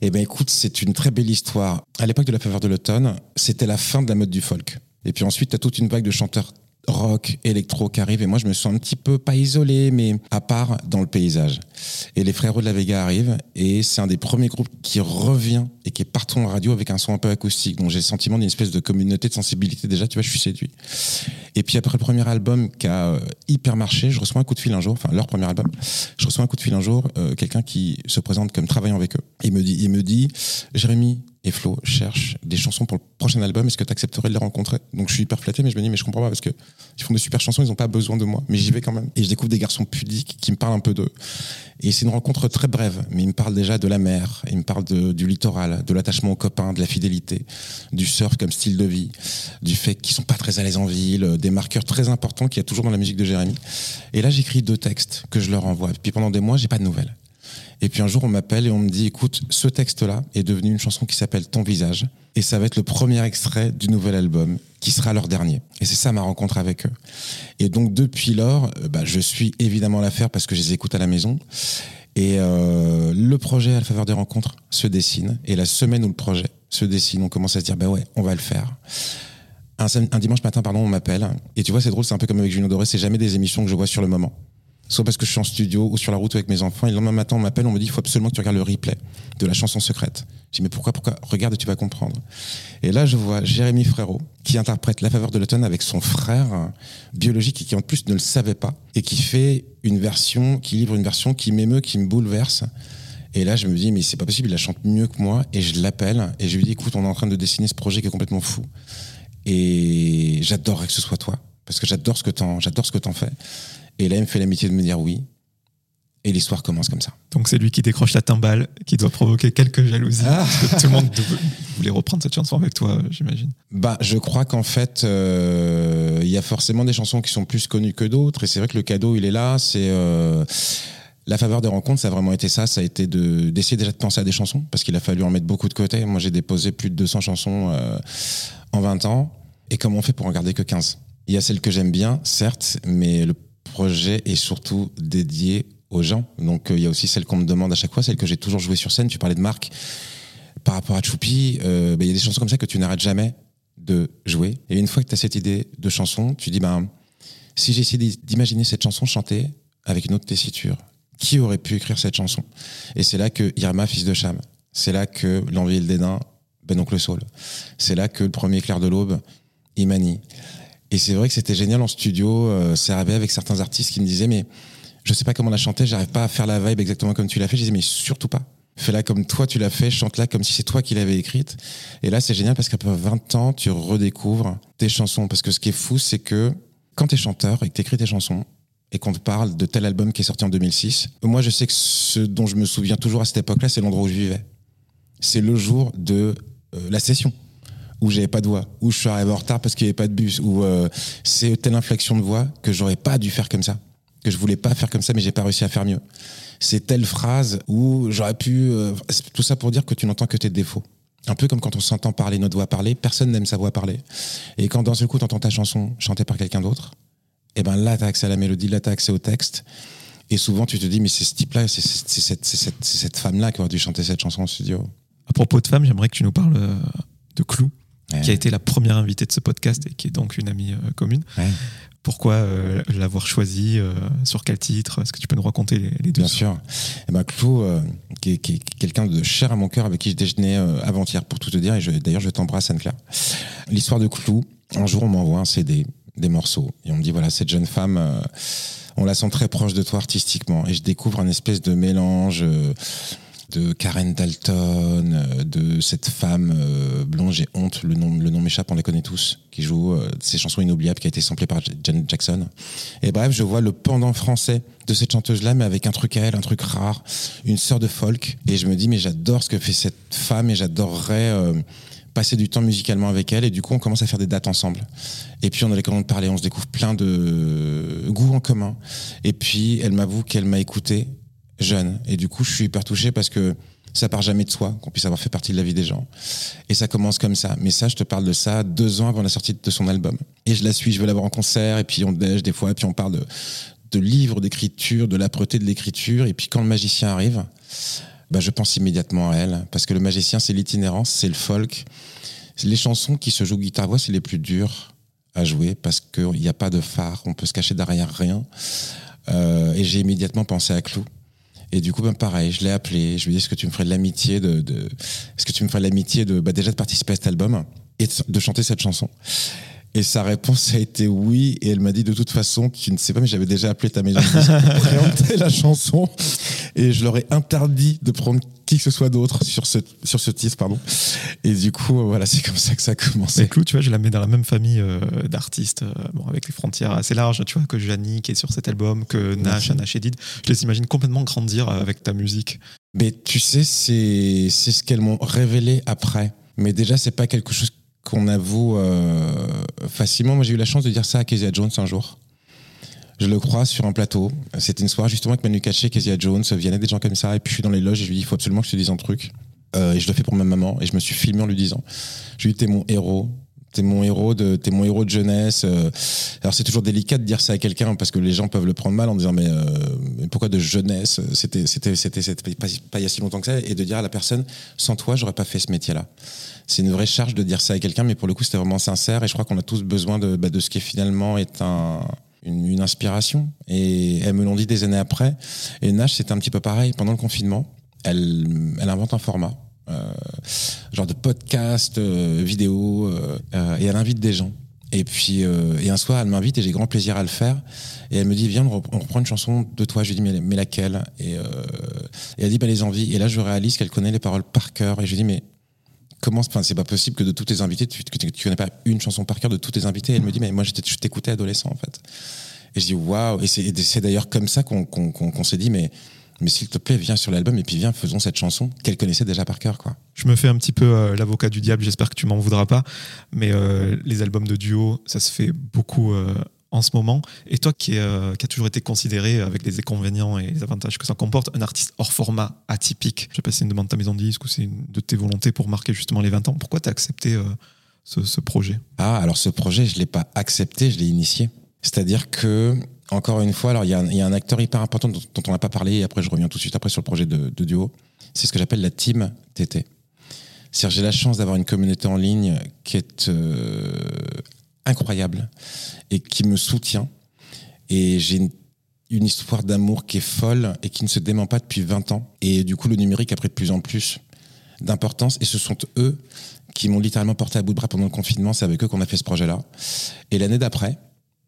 eh ben écoute, c'est une très belle histoire. À l'époque de la faveur de l'automne, c'était la fin de la mode du folk. Et puis ensuite, tu as toute une vague de chanteurs rock, électro qui arrive et moi je me sens un petit peu pas isolé mais à part dans le paysage. Et les frérots de la Vega arrivent et c'est un des premiers groupes qui revient et qui est partout en radio avec un son un peu acoustique. Donc j'ai le sentiment d'une espèce de communauté de sensibilité déjà, tu vois, je suis séduit. Et puis après le premier album qui a euh, hyper marché, je reçois un coup de fil un jour, enfin leur premier album, je reçois un coup de fil un jour, euh, quelqu'un qui se présente comme travaillant avec eux. Il me dit, il me dit, Jérémy, et Flo cherche des chansons pour le prochain album. Est-ce que tu accepterais de les rencontrer? Donc je suis hyper flatté, mais je me dis, mais je comprends pas parce que ils font de super chansons, ils n'ont pas besoin de moi, mais j'y vais quand même. Et je découvre des garçons pudiques qui me parlent un peu d'eux. Et c'est une rencontre très brève, mais ils me parlent déjà de la mer, ils me parlent du littoral, de l'attachement aux copains, de la fidélité, du surf comme style de vie, du fait qu'ils sont pas très à l'aise en ville, des marqueurs très importants qu'il y a toujours dans la musique de Jérémy. Et là, j'écris deux textes que je leur envoie. Puis pendant des mois, j'ai pas de nouvelles. Et puis un jour, on m'appelle et on me dit, écoute, ce texte-là est devenu une chanson qui s'appelle Ton visage. Et ça va être le premier extrait du nouvel album, qui sera leur dernier. Et c'est ça ma rencontre avec eux. Et donc depuis lors, euh, bah, je suis évidemment l'affaire parce que je les écoute à la maison. Et euh, le projet à la faveur des rencontres se dessine. Et la semaine où le projet se dessine, on commence à se dire, bah ouais, on va le faire. Un, dimanche matin, pardon, on m'appelle. Et tu vois, c'est drôle, c'est un peu comme avec Julien Doré, c'est jamais des émissions que je vois sur le moment soit parce que je suis en studio ou sur la route avec mes enfants. Et le lendemain matin, on m'appelle, on me dit il faut absolument que tu regardes le replay de la chanson secrète. Je dis mais pourquoi, pourquoi? Regarde tu vas comprendre. Et là, je vois Jérémy Frérot qui interprète La faveur de l'automne avec son frère biologique et qui en plus ne le savait pas et qui fait une version, qui livre une version qui m'émeut, qui me bouleverse. Et là, je me dis, mais c'est pas possible, il la chante mieux que moi. Et je l'appelle et je lui dis, écoute, on est en train de dessiner ce projet qui est complètement fou. Et j'adorerais que ce soit toi. Parce que j'adore ce que t'en, j'adore ce que t'en fais. Et là, il me fait l'amitié de me dire oui. Et l'histoire commence comme ça. Donc c'est lui qui décroche la timbale, qui doit provoquer quelques jalousies. Ah. tout le monde voulait reprendre cette chanson avec toi, j'imagine. Bah, je crois qu'en fait, euh, il y a forcément des chansons qui sont plus connues que d'autres. Et c'est vrai que le cadeau, il est là. C'est euh, la faveur des rencontres, ça a vraiment été ça. Ça a été de d'essayer déjà de penser à des chansons, parce qu'il a fallu en mettre beaucoup de côté. Moi, j'ai déposé plus de 200 chansons euh, en 20 ans. Et comment on fait pour en garder que 15 Il y a celles que j'aime bien, certes, mais le projet est surtout dédié aux gens. Donc euh, il y a aussi celle qu'on me demande à chaque fois, celle que j'ai toujours jouée sur scène. Tu parlais de Marc. Par rapport à Choupi, euh, bah, il y a des chansons comme ça que tu n'arrêtes jamais de jouer. Et une fois que tu as cette idée de chanson, tu dis, ben, si j'ai essayé d'imaginer cette chanson chantée avec une autre tessiture, qui aurait pu écrire cette chanson? Et c'est là que Irma, fils de Cham, c'est là que L'envie et le dédain, Ben oncle Saul, c'est là que le premier clair de l'aube, Imani. Et c'est vrai que c'était génial en studio. Euh, c'est arrivé avec certains artistes qui me disaient, mais je sais pas comment la chanter, j'arrive pas à faire la vibe exactement comme tu l'as fait. Je disais, mais surtout pas. Fais-la comme toi tu l'as fait, chante-la comme si c'est toi qui l'avais écrite. Et là, c'est génial parce qu'après 20 ans, tu redécouvres tes chansons. Parce que ce qui est fou, c'est que quand tu es chanteur et que tu écris tes chansons, et qu'on te parle de tel album qui est sorti en 2006, moi je sais que ce dont je me souviens toujours à cette époque-là, c'est l'endroit où je vivais. C'est le jour de euh, la session où j'avais pas de voix, où je suis arrivé en retard parce qu'il n'y avait pas de bus, où euh, c'est telle inflexion de voix que j'aurais pas dû faire comme ça, que je voulais pas faire comme ça, mais j'ai pas réussi à faire mieux. C'est telle phrase où j'aurais pu, euh, tout ça pour dire que tu n'entends que tes défauts. Un peu comme quand on s'entend parler notre voix parler, personne n'aime sa voix parler. Et quand d'un seul coup tu entends ta chanson chantée par quelqu'un d'autre, et eh ben là as accès à la mélodie, là as accès au texte. Et souvent tu te dis mais c'est ce type-là, c'est cette, cette, cette femme-là qui aurait dû chanter cette chanson en studio. À propos de femme, j'aimerais que tu nous parles euh, de Clou qui a été la première invitée de ce podcast et qui est donc une amie euh, commune. Pourquoi euh, l'avoir choisi Sur quel titre? Est-ce que tu peux nous raconter les, deux? Bien sûr. Eh ben, Clou, qui est, quelqu'un de cher à mon cœur, avec qui je déjeunais avant-hier, pour tout te dire, et d'ailleurs, je t'embrasse, Anne-Claire. L'histoire de Clou, un jour, on m'envoie un CD, des morceaux, et on me dit voilà, cette jeune femme on la sent très proche de toi artistiquement. Et je découvre un espèce de mélange euh, de Karen Dalton, euh, de cette femme euh, blonde, j'ai honte, le nom, le nom m'échappe, on les connaît tous, qui joue ces chansons inoubliables qui a été samplée par Janet Jackson. Et bref, je vois le pendant français de cette chanteuse-là, mais avec un truc à elle, un truc rare, une sœur de folk. Et je me dis, mais j'adore ce que fait cette femme et j'adorerais passer du temps musicalement avec elle et du coup on commence à faire des dates ensemble. Et puis on a les de parler, on se découvre plein de goûts en commun. Et puis elle m'avoue qu'elle m'a écouté jeune et du coup je suis hyper touché parce que ça part jamais de soi, qu'on puisse avoir fait partie de la vie des gens. Et ça commence comme ça. Mais ça, je te parle de ça deux ans avant la sortie de son album. Et je la suis, je veux la voir en concert, et puis on déj des fois, et puis on parle de, de livres d'écriture, de l'âpreté de l'écriture. Et puis quand le magicien arrive, bah, je pense immédiatement à elle, parce que le magicien, c'est l'itinérance, c'est le folk. Les chansons qui se jouent guitare-voix, c'est les plus dures à jouer, parce qu'il n'y a pas de phare, on peut se cacher derrière rien. Euh, et j'ai immédiatement pensé à Clou. Et du coup, ben pareil, je l'ai appelé, je lui ai dit, est-ce que tu me ferais de l'amitié de, de est-ce que tu me ferais l'amitié de, bah, déjà de participer à cet album et de chanter cette chanson? Et sa réponse a été oui. Et elle m'a dit de toute façon, tu ne sais pas, mais j'avais déjà appelé ta maison pour présenter la chanson. Et je leur ai interdit de prendre qui que ce soit d'autre sur ce, sur ce titre. Pardon. Et du coup, voilà, c'est comme ça que ça a commencé. Et Clou, tu vois, je la mets dans la même famille euh, d'artistes, euh, bon, avec les frontières assez larges, tu vois, que Jani qui est sur cet album, que Nash, Nash Edid. Je les imagine complètement grandir avec ta musique. Mais tu sais, c'est ce qu'elles m'ont révélé après. Mais déjà, c'est pas quelque chose qu'on avoue euh, facilement. Moi, j'ai eu la chance de dire ça à Kezia Jones un jour. Je le crois sur un plateau. C'était une soirée justement avec Manu Katché, Kezia Jones. Viennent des gens comme ça. Et puis je suis dans les loges et je lui dis il faut absolument que je te dise un truc. Euh, et je le fais pour ma maman. Et je me suis filmé en lui disant je lui dis t'es mon héros. T'es mon héros de, t'es mon héros de jeunesse. Euh. alors c'est toujours délicat de dire ça à quelqu'un parce que les gens peuvent le prendre mal en disant mais, pourquoi de jeunesse? C'était, c'était, c'était, c'était pas, pas, il y a si longtemps que ça. Et de dire à la personne sans toi j'aurais pas fait ce métier-là c'est une vraie charge de dire ça à quelqu'un, mais pour le coup, c'était vraiment sincère. Et je crois qu'on a tous besoin de, bah, de ce qui finalement est un, une, inspiration. Et elles me l'ont dit des années après. Et Nash, c'était un petit peu pareil. Pendant le confinement, elle, elle invente un format. Euh, genre de podcast, euh, vidéo, euh, et elle invite des gens. Et puis, et un soir, elle m'invite et j'ai grand plaisir à le faire. Et elle me dit, viens, on reprend une chanson de toi. Je lui dis, mais, laquelle? Et, et, elle dit, bah, les envies. Et là, je réalise qu'elle connaît les paroles par cœur. Et je lui dis, mais comment c'est pas possible que de tous tes invités tu, tu, connais pas une chanson par cœur de tous tes invités elle me dit mais moi je t'écoutais adolescent en fait et je dis waouh et c'est d'ailleurs comme ça qu'on s'est dit mais mais s'il te plaît, viens sur l'album et puis viens, faisons cette chanson qu'elle connaissait déjà par cœur. Quoi. Je me fais un petit peu euh, l'avocat du diable, j'espère que tu m'en voudras pas, mais euh, les albums de duo, ça se fait beaucoup euh, en ce moment. Et toi qui, euh, qui a toujours été considéré avec les inconvénients et les avantages que ça comporte, un artiste hors format atypique, je sais pas si c'est une demande de ta maison de disque ou c'est de tes volontés pour marquer justement les 20 ans, pourquoi tu as accepté euh, ce, projet? Ah, alors ce projet, je ne l'ai pas accepté, je l'ai initié. C'est-à-dire que, encore une fois, alors il y, a un acteur hyper important dont, on n'a pas parlé, et après je reviens tout de suite après sur le projet de, de duo, c'est ce que j'appelle la team TT. C'est-à-dire j'ai la chance d'avoir une communauté en ligne qui est euh, incroyable et qui me soutient. Et j'ai une, histoire d'amour qui est folle et qui ne se dément pas depuis 20 ans. Et du coup, le numérique a pris de plus en plus d'importance. Et ce sont eux qui m'ont littéralement porté à bout de bras pendant le confinement. C'est avec eux qu'on a fait ce projet-là. Et l'année d'après,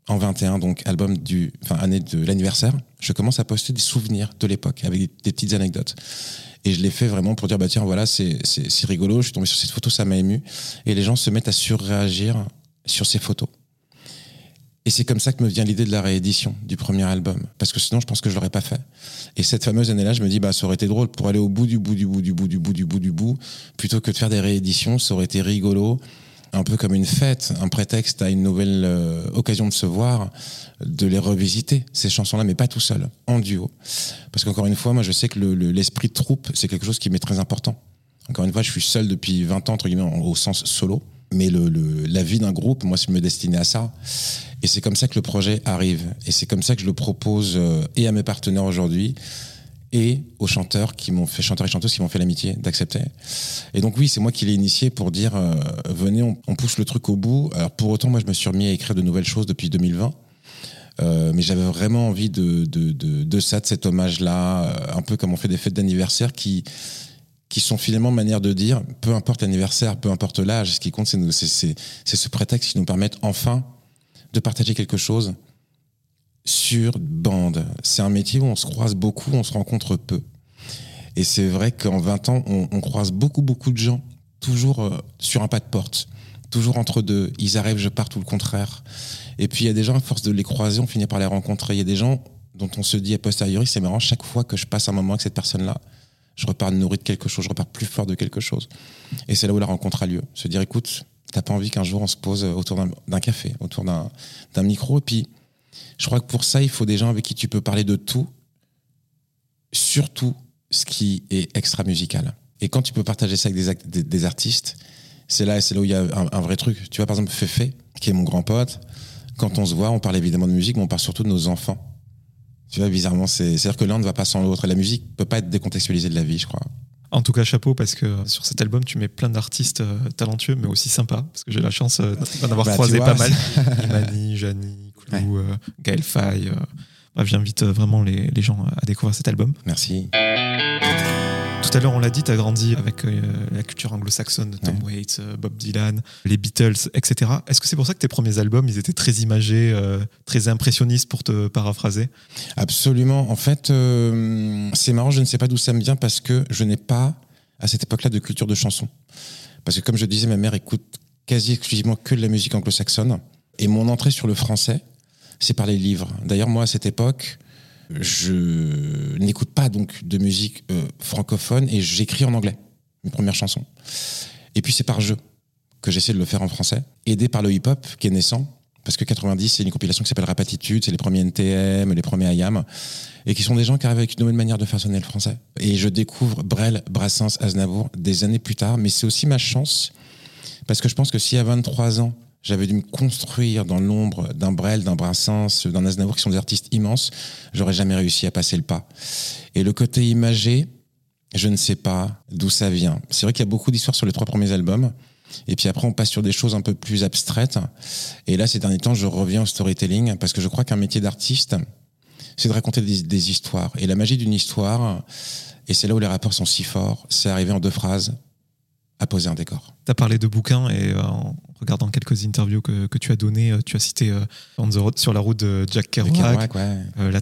en 21, donc album du, enfin année de l'anniversaire, je commence à poster des souvenirs de l'époque avec des, petites anecdotes. Et je l'ai fait vraiment pour dire, bah tiens, voilà, c'est rigolo, je suis tombé sur cette photo, ça m'a ému. Et les gens se mettent à surréagir sur ces photos. Et c'est comme ça que me vient l'idée de la réédition du premier album. Parce que sinon, je pense que je l'aurais pas fait. Et cette fameuse année-là, je me dis, bah, ça aurait été drôle pour aller au bout du bout du bout du bout du bout du bout du bout. Plutôt que de faire des rééditions, ça aurait été rigolo. Un peu comme une fête, un prétexte à une nouvelle euh, occasion de se voir, de les revisiter, ces chansons-là, mais pas tout seul, en duo. Parce qu'encore une fois, moi, je sais que l'esprit de troupe, c'est quelque chose qui m'est très important. Encore une fois, je suis seul depuis 20 ans, entre guillemets, au sens solo mais le, la vie d'un groupe, moi, je me destinais à ça. Et c'est comme ça que le projet arrive. Et c'est comme ça que je le propose euh, et à mes partenaires aujourd'hui et aux chanteurs qui m'ont fait chanteurs et chanteuses qui m'ont fait l'amitié d'accepter. Et donc oui, c'est moi qui l'ai initié pour dire euh, venez, on, on, pousse le truc au bout. Alors pour autant, moi je me suis remis à écrire de nouvelles choses depuis 2020. Euh, mais j'avais vraiment envie de, de, de, de, ça, de cet hommage-là, euh, un peu comme on fait des fêtes d'anniversaire qui, qui sont finalement manière de dire, peu importe l'anniversaire, peu importe l'âge, ce qui compte, c'est ce prétexte qui nous permet enfin de partager quelque chose sur bande. C'est un métier où on se croise beaucoup, on se rencontre peu. Et c'est vrai qu'en 20 ans, on, croise beaucoup, beaucoup de gens, toujours euh, sur un pas de porte, toujours entre deux. Ils arrivent, je pars, tout le contraire. Et puis il y a des gens, à force de les croiser, on finit par les rencontrer. Il y a des gens dont on se dit a posteriori, c'est marrant, chaque fois que je passe un moment avec cette personne-là, je repars nourri de quelque chose, je repars plus fort de quelque chose. Et c'est là où la rencontre a lieu. Se dire, écoute, t'as pas envie qu'un jour on se pose autour d'un café, autour d'un micro, et puis je crois que pour ça, il faut des gens avec qui tu peux parler de tout, surtout ce qui est extra musical. Et quand tu peux partager ça avec des artistes, c'est là, c'est là où il y a un, un, vrai truc. Tu vois, par exemple, Fefe, qui est mon grand pote, quand on se voit, on parle évidemment de musique, mais on parle surtout de nos enfants. Tu vois, bizarrement, c'est, c'est-à-dire que l'un ne va pas sans l'autre. La musique peut pas être décontextualisée de la vie, je crois. En tout cas, chapeau, parce que sur cet album, tu mets plein d'artistes euh, talentueux, mais aussi sympas, parce que j'ai la chance euh, d'en avoir bah, croisé vois, pas mal. Imani, Jani, Clou, ouais. euh, Gaël Faye. Bah, J'invite vraiment les, les, gens à découvrir cet album. Merci. Tout à l'heure, on l'a dit, tu as grandi avec euh, la culture anglo-saxonne Tom ouais. Waits, euh, Bob Dylan, les Beatles, etc. Est-ce que c'est pour ça que tes premiers albums, ils étaient très imagés, euh, très impressionnistes pour te paraphraser? Absolument. En fait, c'est marrant, je ne sais pas d'où ça me vient parce que je n'ai pas, à cette époque-là, de culture de chanson. Parce que comme je disais, ma mère écoute quasi exclusivement que de la musique anglo-saxonne. Et mon entrée sur le français, c'est par les livres. D'ailleurs, moi, à cette époque, je n'écoute pas donc de musique euh, francophone et j'écris en anglais mes premières chansons. Et puis c'est par jeu que j'essaie de le faire en français, aidé par le hip-hop qui est naissant, parce que 90 c'est une compilation qui s'appelle Rapatitude, c'est les premiers NTM, les premiers IAM, et qui sont des gens qui arrivent avec une nouvelle manière de façonner le français. Et je découvre Brel, Brassens, Aznavour des années plus tard, mais c'est aussi ma chance, parce que je pense que si à 23 ans, j'avais dû me construire dans l'ombre d'un Brel, d'un Brassens, d'un Aznavour, qui sont des artistes immenses. J'aurais jamais réussi à passer le pas. Et le côté imagé, je ne sais pas d'où ça vient. C'est vrai qu'il y a beaucoup d'histoires sur les trois premiers albums. Et puis après, on passe sur des choses un peu plus abstraites. Et là, ces derniers temps, je reviens au storytelling parce que je crois qu'un métier d'artiste, c'est de raconter des, histoires. Et la magie d'une histoire, et c'est là où les rapports sont si forts, c'est arriver en deux phrases à poser un décor. Tu as parlé de bouquins et euh, regardant quelques interviews que, que tu as données, euh, tu as cité euh, On the Road, sur la route de Jack Kerouac, ouais. euh, La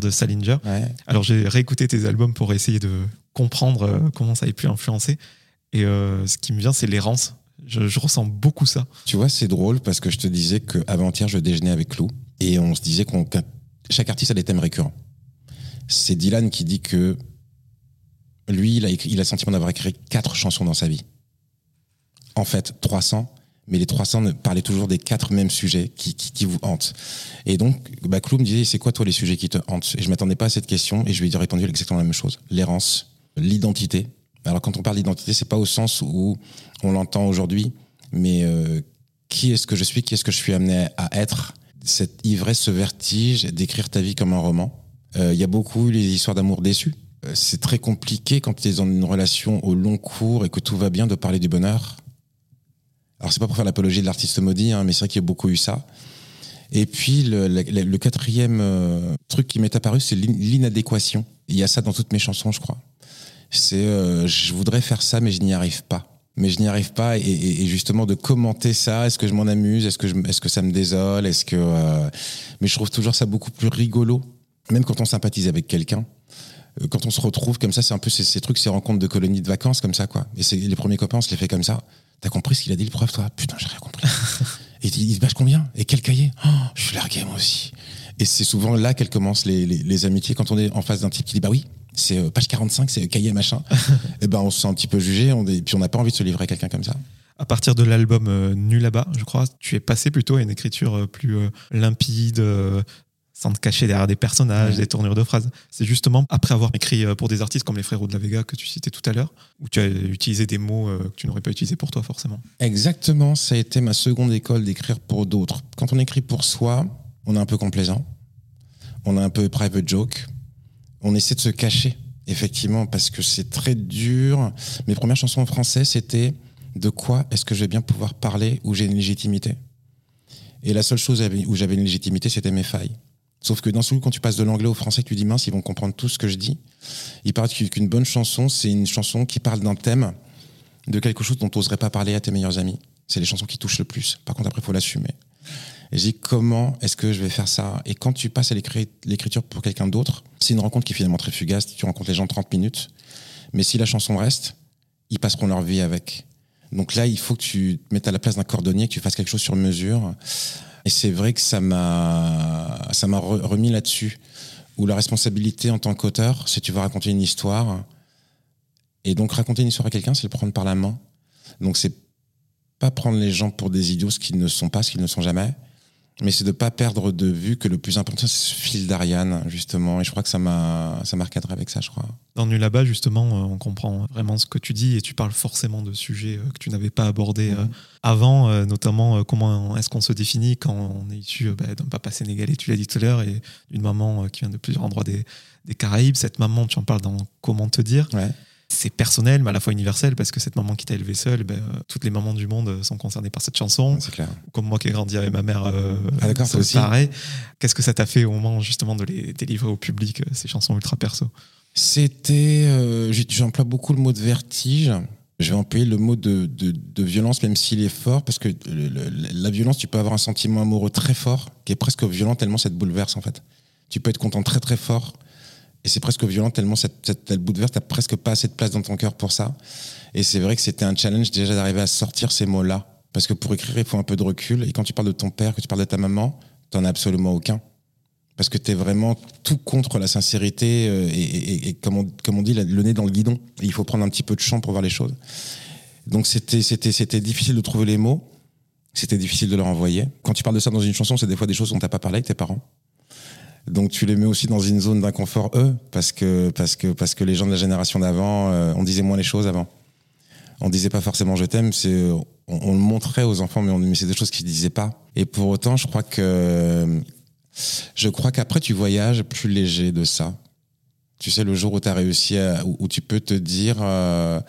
de Salinger. Ouais. Alors j'ai réécouté tes albums pour essayer de comprendre euh, comment ça a pu influencer. Et ce qui me vient, c'est l'errance. Je, je, ressens beaucoup ça. Tu vois, c'est drôle parce que je te disais qu'avant-hier, je déjeunais avec Clou et on se disait qu'on qu chaque artiste a des thèmes récurrents. C'est Dylan qui dit que lui, il a, écrit, il a le sentiment d'avoir écrit quatre chansons dans sa vie en fait 300 mais les 300 parlaient toujours des quatre mêmes sujets qui, qui, qui vous hantent. Et donc, bah, Clou me disait, c'est quoi toi les sujets qui te hantent? Et je m'attendais pas à cette question et je lui ai répondu exactement la même chose. L'errance, l'identité. Alors quand on parle d'identité, c'est pas au sens où on l'entend aujourd'hui, mais euh, qui est-ce que je suis, qui est-ce que je suis amené à être? Cette ivresse, ce vertige d'écrire ta vie comme un roman. Il euh, y a beaucoup les histoires d'amour déçues. Euh, c'est très compliqué quand tu es dans une relation au long cours et que tout va bien de parler du bonheur alors c'est pas pour faire l'apologie de l'artiste maudit, hein, mais c'est vrai qu'il y a beaucoup eu ça. Et puis le, quatrième euh, truc qui m'est apparu, c'est l'inadéquation. Il y a ça dans toutes mes chansons, je crois. C'est euh, je voudrais faire ça, mais je n'y arrive pas. Mais je n'y arrive pas, et, justement de commenter ça, est-ce que je m'en amuse, est-ce que est-ce que ça me désole, est-ce que, euh... mais je trouve toujours ça beaucoup plus rigolo, même quand on sympathise avec quelqu'un quand on se retrouve comme ça, c'est un peu ces, ces, trucs, ces rencontres de colonies de vacances comme ça, quoi. Et les premiers copains, on se les fait comme ça. T'as compris ce qu'il a dit le prof, toi? Putain, j'ai rien compris. et il se bâche combien? Et quel cahier? Oh, Je suis largué, moi aussi. Et c'est souvent là qu'elles commencent les, les, les, amitiés. Quand on est en face d'un type qui dit Bah oui, c'est euh, page 45, c'est cahier machin. et ben on se sent un petit peu jugé, on est, puis on n'a pas envie de se livrer à quelqu'un comme ça. À partir de l'album euh, Nu là-bas, je crois, tu es passé plutôt à une écriture euh, plus euh, limpide, sans te cacher derrière des personnages, des tournures de phrases. C'est justement après avoir écrit euh, pour des artistes comme les Frérots de la Vega que tu citais tout à l'heure, où tu as utilisé des mots euh, que tu n'aurais pas utilisés pour toi forcément. Exactement, ça a été ma seconde école d'écrire pour d'autres. Quand on écrit pour soi, on est un peu complaisant, on a un peu private joke, on essaie de se cacher Effectivement, parce que c'est très dur. Mes premières chansons en français, c'était de quoi est-ce que je vais bien pouvoir parler où j'ai une légitimité? Et la seule chose où j'avais une légitimité, c'était mes failles. Sauf que dans ce coup, quand tu passes de l'anglais au français, tu dis mince, ils vont comprendre tout ce que je dis. Il paraît qu'une bonne chanson, c'est une chanson qui parle d'un thème, de quelque chose dont tu n'oserais pas parler à tes meilleurs amis. C'est les chansons qui touchent le plus. Par contre, après, il faut l'assumer. Et je dis comment est-ce que je vais faire ça? Et quand tu passes à l'écriture pour quelqu'un d'autre, c'est une rencontre qui est finalement très fugace. Tu rencontres les gens 30 minutes. Mais si la chanson reste, ils passeront leur vie avec. Donc là, il faut que tu te mettes à la place d'un cordonnier, que tu fasses quelque chose sur mesure. Et c'est vrai que ça m'a, ça m'a remis là-dessus. Où la responsabilité en tant qu'auteur, c'est tu vas raconter une histoire. Et donc raconter une histoire à quelqu'un, c'est le prendre par la main. Donc c'est pas prendre les gens pour des idiots, ce qu'ils ne sont pas, ce qu'ils ne sont jamais mais c'est de pas perdre de vue que le plus important c'est ce fil d'Ariane justement. Et je crois que ça m'a ça m'a recadré avec ça je crois. Dans Nu là-bas justement euh, on comprend vraiment ce que tu dis et tu parles forcément de sujets euh, que tu n'avais pas abordés euh, mhm. avant notamment comment est-ce qu'on se définit quand on est issu bah, d'un papa sénégalais tu l'as dit tout à l'heure et d'une maman qui vient de plusieurs endroits des, des Caraïbes. Cette maman tu en parles dans Comment te dire. Ouais c'est personnel, mais à la fois universel, parce que cette maman qui t'a élevé seule, ben, euh, toutes les mamans du monde sont concernées par cette chanson. C'est clair. Comme moi qui ai grandi avec ma mère, euh, ah, d'accord, c'est aussi. pareil. Qu'est-ce que ça t'a fait au moment justement de les délivrer au public, euh, ces chansons ultra perso? C'était. J'emploie beaucoup le mot de vertige. Je vais employer le mot de, de, violence, même s'il est fort, parce que la violence, tu peux avoir un sentiment amoureux très fort, qui est presque violent tellement ça te bouleverse en fait. Tu peux être content très très fort, et c'est presque violent tellement cette, cette, bout de verre, t'as presque pas assez de place dans ton cœur pour ça. Et c'est vrai que c'était un challenge déjà d'arriver à sortir ces mots-là. Parce que pour écrire, il faut un peu de recul. Et quand tu parles de ton père, que tu parles de ta maman, t'en as absolument aucun. Parce que tu es vraiment tout contre la sincérité euh, et, comme, on, dit, le nez dans le guidon. Il faut prendre un petit peu de champ pour voir les choses. Donc c'était, c'était difficile de trouver les mots. C'était difficile de leur envoyer. Quand tu parles de ça dans une chanson, c'est des fois des choses dont t'as pas parlé avec tes parents. Donc tu les mets aussi dans une zone d'inconfort eux parce que parce que parce que les gens de la génération d'avant euh, on disait moins les choses avant. On disait pas forcément je t'aime, c'est on, le montrait aux enfants mais on mais c'est des choses qu'ils disaient pas. Et pour autant, je crois que je crois qu'après tu voyages plus léger de ça. Tu sais le jour où tu as réussi où, tu peux te dire euh,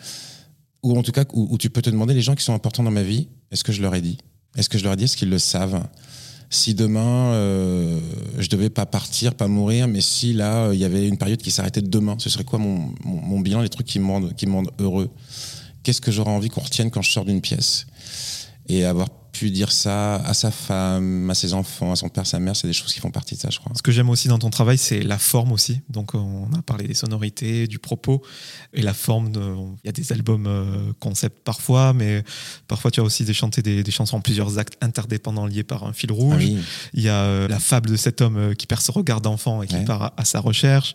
ou en tout cas où tu peux te demander les gens qui sont importants dans ma vie, est-ce que je leur ai dit? Est-ce que je leur ai dit? Est-ce qu'ils le savent? Si demain euh, je devais pas partir, pas mourir, mais si là il y avait une période qui s'arrêtait demain, ce serait quoi mon, mon, bilan, les trucs qui me rendent, qui me rendent heureux? Qu'est-ce que j'aurais envie qu'on retienne quand je sors d'une pièce? Et avoir pu dire ça à sa femme, à ses enfants, à son père, sa mère, c'est des choses qui font partie de ça, je crois. Ce que j'aime aussi dans ton travail, c'est la forme aussi. Donc, on a parlé des sonorités, du propos et la forme. Il y a des albums euh, concept parfois, mais parfois tu as aussi chanté des, des, chansons en plusieurs actes interdépendants liés par un fil rouge. Ah Il y a euh, la fable de cet homme euh, qui perd ce regard d'enfant et qui part à, sa recherche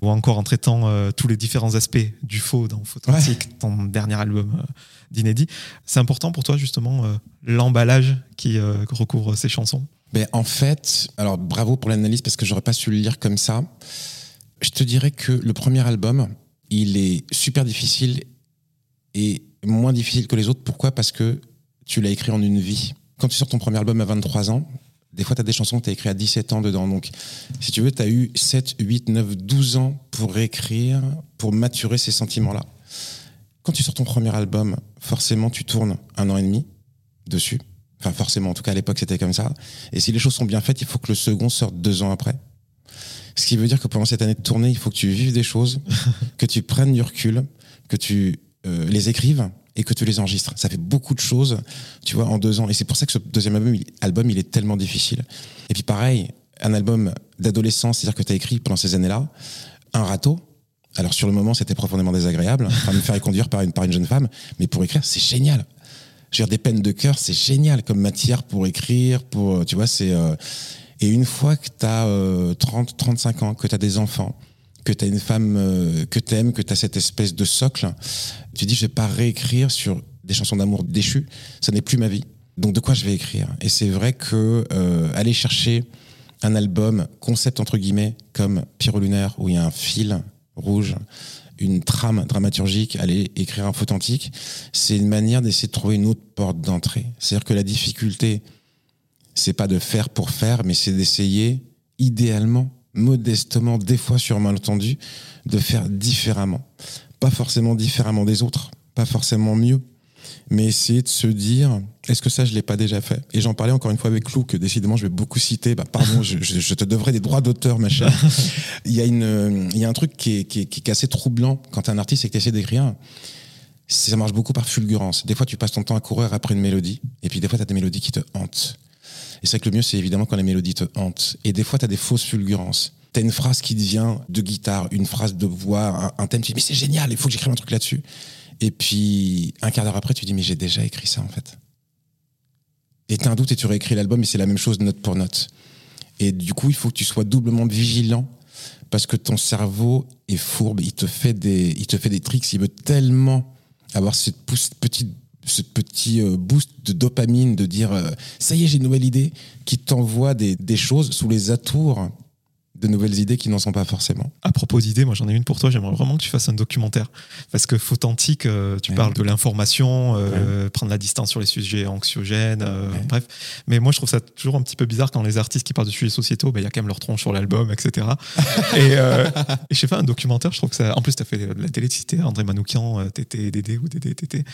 ou encore en traitant tous les différents aspects du faux dans Phototique, ton dernier album d'inédit. C'est important pour toi justement euh, l'emballage qui euh, recouvre ces chansons? Ben, En fait, alors bravo pour l'analyse parce que j'aurais pas su le lire comme ça. Je te dirais que le premier album, il est super difficile et moins difficile que les autres. Pourquoi? Parce que tu l'as écrit en une vie. Quand tu sors ton premier album à 23 ans, des fois, tu as des chansons que tu as écrites à 17 ans dedans. Donc, si tu veux, tu as eu 7, 8, 9, 12 ans pour écrire, pour maturer ces sentiments-là. Quand tu sors ton premier album, forcément, tu tournes un an et demi dessus. Enfin, forcément, en tout cas, à l'époque, c'était comme ça. Et si les choses sont bien faites, il faut que le second sorte deux ans après. Ce qui veut dire que pendant cette année de tournée, il faut que tu vives des choses, que tu prennes du recul, que tu euh, les écrives et que tu les enregistres. Ça fait beaucoup de choses, tu vois, en deux ans. Et c'est pour ça que ce deuxième album il, album, il est tellement difficile. Et puis pareil, un album d'adolescence, c'est-à-dire que tu as écrit pendant ces années-là, un râteau, alors sur le moment, c'était profondément désagréable, enfin, me faire conduire par une, par une jeune femme, mais pour écrire, c'est génial. Je veux dire, des peines de cœur, c'est génial comme matière pour écrire, pour, tu vois, c'est... Euh, et une fois que tu as 30, 35 ans, que tu as des enfants, que tu as une femme euh, que tu aimes, que tu as cette espèce de socle, tu dis, je vais pas réécrire sur des chansons d'amour déchues, ça n'est plus ma vie. Donc de quoi je vais écrire? Et c'est vrai que euh, aller chercher un album concept entre guillemets comme Pyro Lunaire où il y a un fil rouge, une trame dramaturgique, aller écrire un authentique, c'est une manière d'essayer de trouver une autre porte d'entrée. C'est-à-dire que la difficulté, c'est pas de faire pour faire, mais c'est d'essayer, idéalement, modestement, des fois sur malentendu, de faire différemment. Pas forcément différemment des autres, pas forcément mieux, mais essayer de se dire est-ce que ça je l'ai pas déjà fait? Et j'en parlais encore une fois avec Lou que décidément je vais beaucoup citer. Bah pardon je, je, te devrais des droits d'auteur ma chère. Il y a une il y a un truc qui est, qui est, qui est assez troublant quand un artiste et que tu essaies d'écrire. Ça marche beaucoup par fulgurance. Des fois tu passes ton temps à courir après une mélodie et puis des fois tu as des mélodies qui te hantent. Et c'est que le mieux c'est évidemment quand les mélodies te hantent. Et des fois tu as des fausses fulgurances. T'as une phrase qui devient de guitare, une phrase de voix, un, thème, tu dis mais c'est génial, il faut que j'écrive un truc là-dessus. Et puis, un quart d'heure après, tu dis, mais j'ai déjà écrit ça, en fait. Et t'as un doute et tu réécris l'album, et c'est la même chose note pour note. Et du coup, il faut que tu sois doublement vigilant parce que ton cerveau est fourbe, il te fait des, il te fait des tricks, il veut tellement avoir cette petite ce petit euh, boost de dopamine de dire euh, ça y est j'ai une nouvelle idée qui t'envoie des, des choses sous les atours de nouvelles idées qui n'en sont pas forcément. À propos d'idées, moi j'en ai une pour toi. J'aimerais vraiment que tu fasses un documentaire. Parce que Fautantique, euh, tu parles de l'information, euh, prendre la distance sur les sujets anxiogènes, euh, bref. Mais moi je trouve ça toujours un petit peu bizarre quand les artistes qui parlent de sujets sociétaux, ben, il y a quand même leur tronche sur l'album, etc. et, et j'ai fait un documentaire, je trouve que ça. En plus, tu as fait de la télé, André Manoukian, TT, Dédé ou Dédé, TT.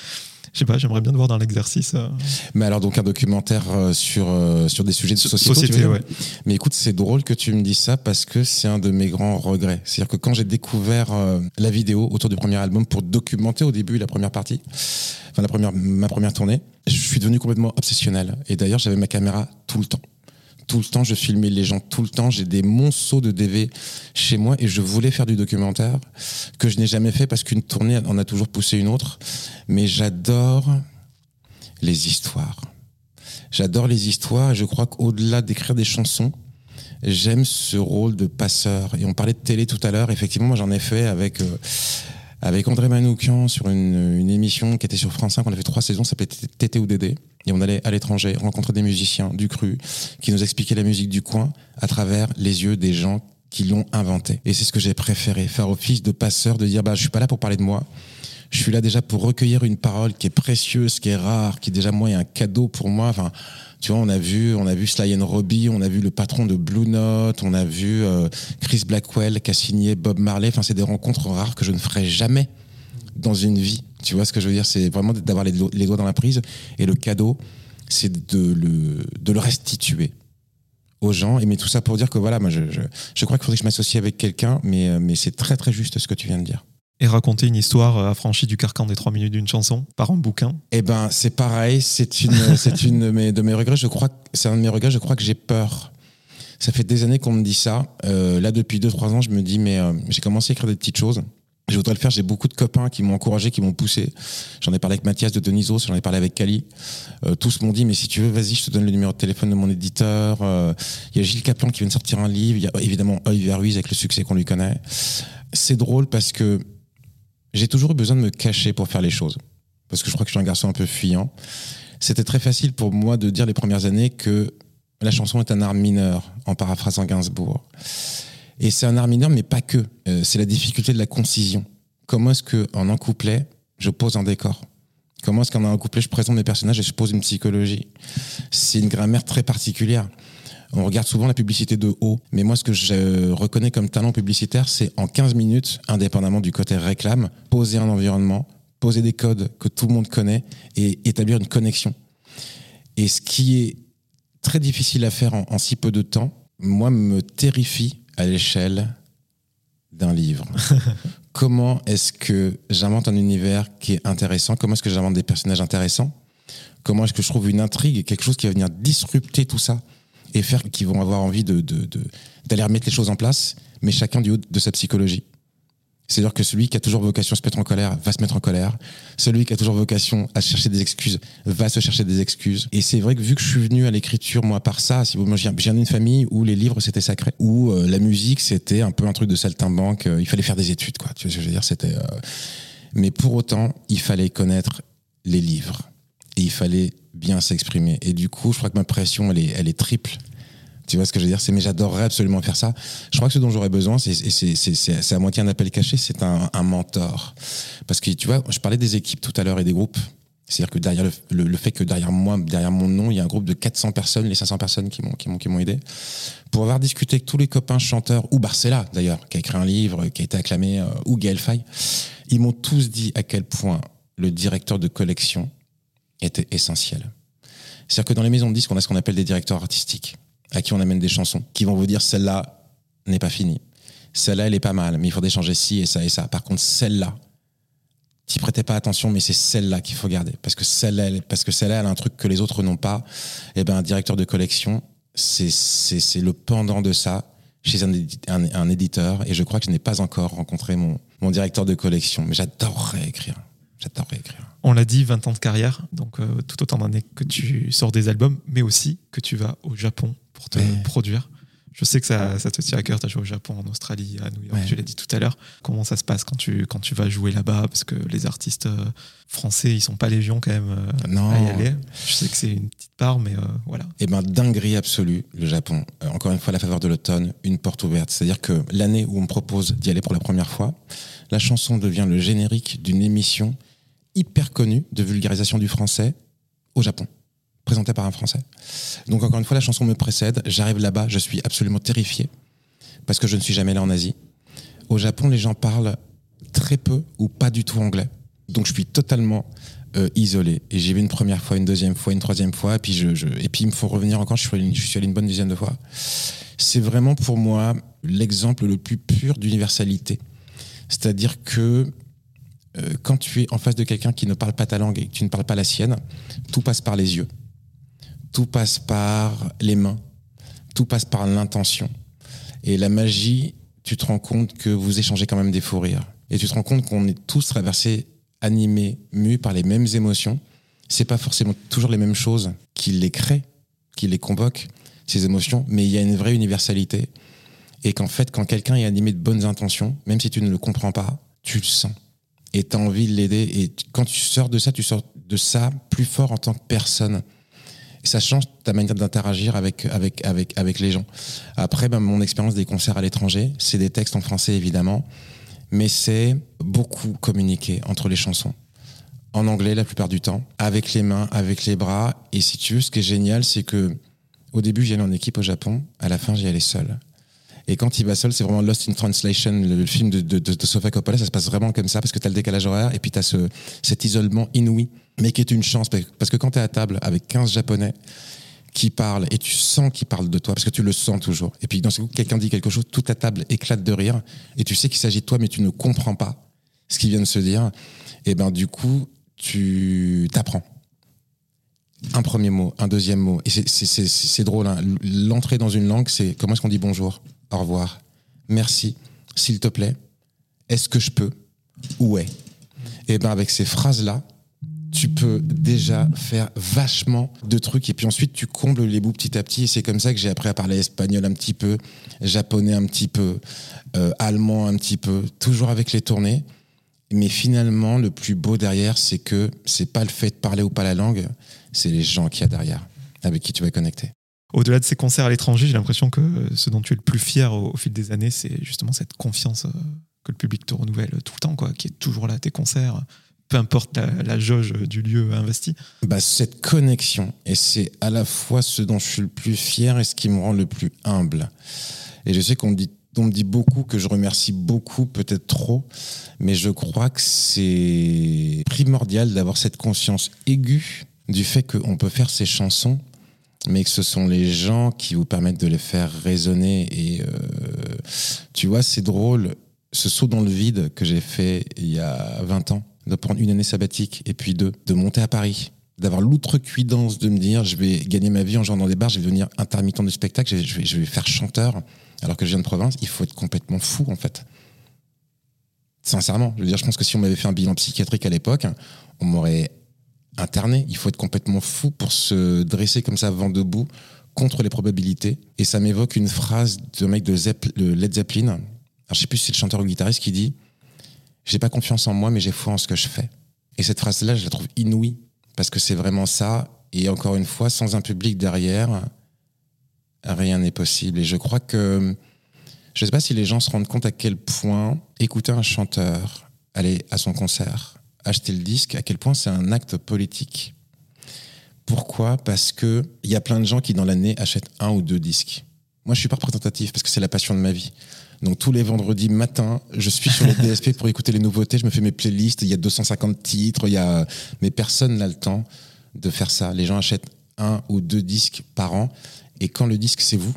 Je sais pas, j'aimerais bien te voir dans l'exercice. Euh. Mais alors, donc, un documentaire euh, sur, euh, sur des sujets de société. société ouais. Mais écoute, c'est drôle que tu me dises ça parce que c'est un de mes grands regrets. C'est-à-dire que quand j'ai découvert la vidéo autour du premier album pour documenter au début la première partie, enfin, la première, ma première tournée, je suis devenu complètement obsessionnel. Et d'ailleurs, j'avais ma caméra tout le temps tout le temps, je filmais les gens tout le temps. J'ai des monceaux de DV chez moi et je voulais faire du documentaire que je n'ai jamais fait parce qu'une tournée en a toujours poussé une autre. Mais j'adore les histoires. J'adore les histoires et je crois qu'au-delà d'écrire des chansons, j'aime ce rôle de passeur. Et on parlait de télé tout à l'heure. Effectivement, moi j'en ai fait avec euh, avec André Manoukian sur une, une, émission qui était sur France 5. On a fait trois saisons, ça s'appelait Tété ou Dédé. Et on allait à l'étranger rencontrer des musiciens du cru qui nous expliquaient la musique du coin à travers les yeux des gens qui l'ont inventé. Et c'est ce que j'ai préféré, faire office de passeur, de dire bah je suis pas là pour parler de moi. Je suis là déjà pour recueillir une parole qui est précieuse, qui est rare, qui déjà moi est un cadeau pour moi. Enfin, tu vois, on a vu, on a vu Sly and Robbie, on a vu le patron de Blue Note, on a vu euh, Chris Blackwell qui a signé Bob Marley. Enfin, c'est des rencontres rares que je ne ferai jamais dans une vie. Tu vois ce que je veux dire? C'est vraiment d'avoir les, doigts dans la prise. Et le cadeau, c'est de le, de le restituer aux gens. Et mais tout ça pour dire que voilà, moi, je, je, je crois qu'il faudrait que je m'associe avec quelqu'un, mais, euh, mais c'est très très juste ce que tu viens de dire et raconter une histoire euh, affranchie du carcan des trois minutes d'une chanson par un bouquin Eh ben, c'est pareil. C'est une, c'est une de mes, de mes regrets. Je crois, c'est un de mes regrets. Je crois que j'ai peur. Ça fait des années qu'on me dit ça. Euh, là, depuis deux, trois ans, je me dis, mais euh, j'ai commencé à écrire des petites choses. Je voudrais le faire. J'ai beaucoup de copains qui m'ont encouragé, qui m'ont poussé. J'en ai parlé avec Mathias de Deniso, j'en ai parlé avec Kali. Euh, tous m'ont dit, mais si tu veux, vas-y, je te donne le numéro de téléphone de mon éditeur. Il y a Gilles Caplan qui vient de sortir un livre. Il y a évidemment Olivier Ruiz avec le succès qu'on lui connaît. C'est drôle parce que j'ai toujours eu besoin de me cacher pour faire les choses. Parce que je crois que je suis un garçon un peu fuyant. C'était très facile pour moi de dire les premières années que la chanson est un art mineur, en paraphrasant Gainsbourg. Et c'est un art mineur, mais pas que. Euh, c'est la difficulté de la concision. Comment est-ce qu'en un couplet, je pose un décor? Comment est-ce qu'en un couplet, je présente mes personnages et je pose une psychologie? C'est une grammaire très particulière. On regarde souvent la publicité de haut, mais moi ce que je reconnais comme talent publicitaire, c'est en 15 minutes, indépendamment du côté réclame, poser un environnement, poser des codes que tout le monde connaît et établir une connexion. Et ce qui est très difficile à faire en, si peu de temps, moi me terrifie à l'échelle d'un livre. Comment est-ce que j'invente un univers qui est intéressant? Comment est-ce que j'invente des personnages intéressants? Comment est-ce que je trouve une intrigue et quelque chose qui va venir disrupter tout ça? Et faire qu'ils vont avoir envie de, d'aller remettre les choses en place, mais chacun du haut de sa psychologie. C'est-à-dire que celui qui a toujours vocation à se mettre en colère va se mettre en colère. Celui qui a toujours vocation à chercher des excuses va se chercher des excuses. Et c'est vrai que vu que je suis venu à l'écriture, moi, par ça, si vous, moi, viens d'une famille où les livres c'était sacré, où euh, la musique c'était un peu un truc de saltimbanque. Euh, il fallait faire des études, quoi. Tu vois ce que je veux dire? C'était. Euh, mais pour autant, il fallait connaître les livres et il fallait bien s'exprimer. Et du coup, je crois que ma pression, elle est, elle est triple. Tu vois ce que je veux dire? C'est mais j'adorerais absolument faire ça. Je crois que ce dont j'aurais besoin, c'est à moitié un appel caché, c'est un, un, mentor. Parce que tu vois, je parlais des équipes tout à l'heure et des groupes. C'est-à-dire que derrière le, le, fait que derrière moi, derrière mon nom, il y a un groupe de 400 personnes, les 500 personnes qui m'ont, qui m'ont, qui m'ont aidé, pour avoir discuté avec tous les copains chanteurs, ou Barcella d'ailleurs, qui a écrit un livre, qui a été acclamé, euh, ou Gaël Faye, ils m'ont tous dit à quel point le directeur de collection était essentiel. C'est-à-dire que dans les maisons de disques, on a ce qu'on appelle des directeurs artistiques, à qui on amène des chansons, qui vont vous dire celle-là n'est pas finie, celle-là elle est pas mal, mais il faudrait changer ci et ça et ça. Par contre, celle-là, t'y prêtais pas attention, mais c'est celle-là qu'il faut garder. Parce que celle-là, elle, parce que celle-là, elle a un truc que les autres n'ont pas. Et eh ben, un directeur de collection, c'est, c'est le pendant de ça chez un, un, un, éditeur. Et je crois que je n'ai pas encore rencontré mon, mon directeur de collection. Mais j'adorerais écrire. J'adorerais écrire. On l'a dit, 20 ans de carrière, donc euh, tout autant d'années que tu sors des albums, mais aussi que tu vas au Japon pour te mais... produire. Je sais que ça, ça te tient à cœur, tu as joué au Japon, en Australie, à New York, ouais. tu l'as dit tout à l'heure. Comment ça se passe quand tu, quand tu vas jouer là-bas? Parce que les artistes euh, français, ils sont pas légion quand même euh, non. à y aller. Je sais que c'est une petite part, mais euh, voilà. Eh ben, dinguerie absolue, le Japon. Encore une fois, la faveur de l'automne, une porte ouverte. C'est-à-dire que l'année où on me propose d'y aller pour la première fois, la chanson devient le générique d'une émission hyper connue de vulgarisation du français au Japon présenté par un Français. Donc encore une fois, la chanson me précède. J'arrive là-bas, je suis absolument terrifié parce que je ne suis jamais allé en Asie. Au Japon, les gens parlent très peu ou pas du tout anglais. Donc je suis totalement euh, isolé. Et j'y vais une première fois, une deuxième fois, une troisième fois, et puis et puis il me faut revenir encore. Je suis je suis allé une bonne dizaine de fois. C'est vraiment pour moi l'exemple le plus pur d'universalité. C'est-à-dire que euh, quand tu es en face de quelqu'un qui ne parle pas ta langue et que tu ne parles pas la sienne, tout passe par les yeux tout passe par les mains, tout passe par l'intention. Et la magie, tu te rends compte que vous échangez quand même des fous rires. Et tu te rends compte qu'on est tous traversés, animés, mus par les mêmes émotions. C'est pas forcément toujours les mêmes choses qui les créent, qui les convoquent, ces émotions, mais il y a une vraie universalité. Et qu'en fait, quand quelqu'un est animé de bonnes intentions, même si tu ne le comprends pas, tu le sens. Et tu as envie de l'aider. Et quand tu sors de ça, tu sors de ça plus fort en tant que personne. Ça change ta manière d'interagir avec, avec, avec, avec les gens. Après, ben, mon expérience des concerts à l'étranger, c'est des textes en français évidemment, mais c'est beaucoup communiquer entre les chansons. En anglais la plupart du temps, avec les mains, avec les bras. Et si tu veux, ce qui est génial, c'est que au début, j'y allais en équipe au Japon, à la fin, j'y allais seul. Et quand il va seul, c'est vraiment Lost in Translation, le, film de, de, Sofia Coppola, ça se passe vraiment comme ça, parce que tu as le décalage horaire, et puis tu as ce, cet isolement inouï, mais qui est une chance, parce que quand tu es à table avec 15 Japonais qui parlent, et tu sens qu'ils parlent de toi, parce que tu le sens toujours, et puis dans ce coup, quelqu'un dit quelque chose, toute la table éclate de rire, et tu sais qu'il s'agit de toi, mais tu ne comprends pas ce qu'il vient de se dire, et ben du coup, tu t'apprends. Un premier mot, un deuxième mot. Et c'est drôle, hein. l'entrée dans une langue, c'est comment est-ce qu'on dit bonjour? Au revoir, merci, s'il te plaît, est-ce que je peux, est? Et ben avec ces phrases-là, tu peux déjà faire vachement de trucs et puis ensuite tu combles les bouts petit à petit et c'est comme ça que j'ai appris à parler espagnol un petit peu, japonais un petit peu, euh, allemand un petit peu, toujours avec les tournées. Mais finalement, le plus beau derrière, c'est que c'est pas le fait de parler ou pas la langue, c'est les gens qu'il y a derrière, avec qui tu vas connecter. Au-delà de ces concerts à l'étranger, j'ai l'impression que ce dont tu es le plus fier au, fil des années, c'est justement cette confiance que le public te renouvelle tout le temps, quoi, qui est toujours là à tes concerts, peu importe la, la jauge du lieu investi. Bah, cette connexion, et c'est à la fois ce dont je suis le plus fier et ce qui me rend le plus humble. Et je sais qu'on me dit on me dit beaucoup que je remercie beaucoup, peut-être trop, mais je crois que c'est primordial d'avoir cette conscience aiguë du fait qu'on peut faire ces chansons mais que ce sont les gens qui vous permettent de les faire résonner. Et euh, tu vois, c'est drôle, ce saut dans le vide que j'ai fait il y a 20 ans, de prendre une année sabbatique et puis deux, de monter à Paris, d'avoir l'outrecuidance de me dire je vais gagner ma vie en jouant dans des bars, je vais devenir intermittent du spectacle, je vais, je vais faire chanteur alors que je viens de province, il faut être complètement fou en fait. Sincèrement, je veux dire, je pense que si on m'avait fait un bilan psychiatrique à l'époque, on m'aurait interné. Il faut être complètement fou pour se dresser comme ça vent debout contre les probabilités. Et ça m'évoque une phrase d'un mec de, Zepp, de Led Zeppelin. Alors, je sais plus si c'est le chanteur ou le guitariste qui dit J'ai pas confiance en moi, mais j'ai foi en ce que je fais. Et cette phrase-là, je la trouve inouïe parce que c'est vraiment ça. Et encore une fois, sans un public derrière, rien n'est possible. Et je crois que je sais pas si les gens se rendent compte à quel point écouter un chanteur, aller à son concert, acheter le disque, à quel point c'est un acte politique. Pourquoi? Parce que il y a plein de gens qui dans l'année achètent un ou deux disques. Moi, je suis pas représentatif parce que c'est la passion de ma vie. Donc tous les vendredis matin, je suis sur le DSP pour écouter les nouveautés. Je me fais mes playlists. Il y a 250 titres. Il y a, mais personne n'a le temps de faire ça. Les gens achètent un ou deux disques par an. Et quand le disque c'est vous,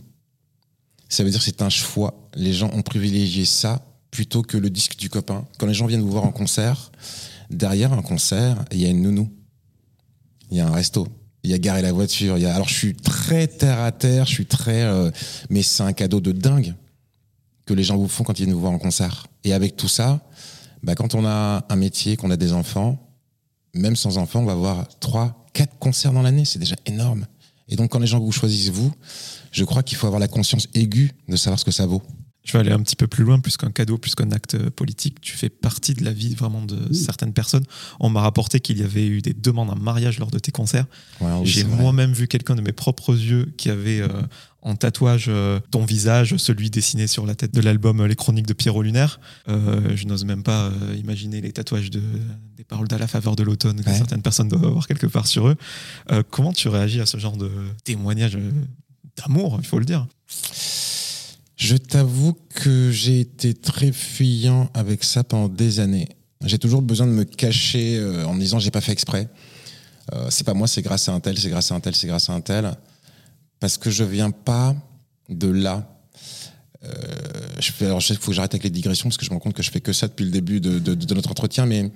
ça veut dire que c'est un choix. Les gens ont privilégié ça plutôt que le disque du copain. Quand les gens viennent vous voir en concert, derrière un concert, il y a une nounou, il y a un resto, il y a garer la voiture. Y. Alors je suis très terre à terre, je suis très, euh, mais c'est un cadeau de dingue que les gens vous font quand ils viennent vous voir en concert. Et avec tout ça, bah, quand on a un métier, qu'on a des enfants, même sans enfants, on va voir trois, quatre concerts dans l'année. C'est déjà énorme. Et donc, quand les gens vous choisissent, vous, je crois qu'il faut avoir la conscience aiguë de savoir ce que ça vaut. Je vais aller un petit peu plus loin, plus qu'un cadeau, plus qu'un acte politique. Tu fais partie de la vie vraiment de certaines personnes. On m'a rapporté qu'il y avait eu des demandes en mariage lors de tes concerts. Ouais, oui, J'ai moi-même vu quelqu'un de mes propres yeux qui avait euh, en tatouage euh, ton visage, celui dessiné sur la tête de l'album euh, Les Chroniques de Pierrot Lunaire. Euh, je n'ose même pas imaginer les tatouages de, des paroles d'à la faveur de l'automne que Ouais. certaines personnes doivent avoir quelque part sur eux. Comment tu réagis à ce genre de témoignage d'amour, il faut le dire? Je t'avoue que j'ai été très fuyant avec ça pendant des années. J'ai toujours besoin de me cacher euh, en me disant j'ai pas fait exprès. Euh, c'est pas moi, c'est grâce à un tel, c'est grâce à un tel, c'est grâce à un tel. Parce que je viens pas de là. Euh, je fais, alors, faut que j'arrête avec les digressions parce que je me rends compte que je fais que ça depuis le début de, notre entretien. Mais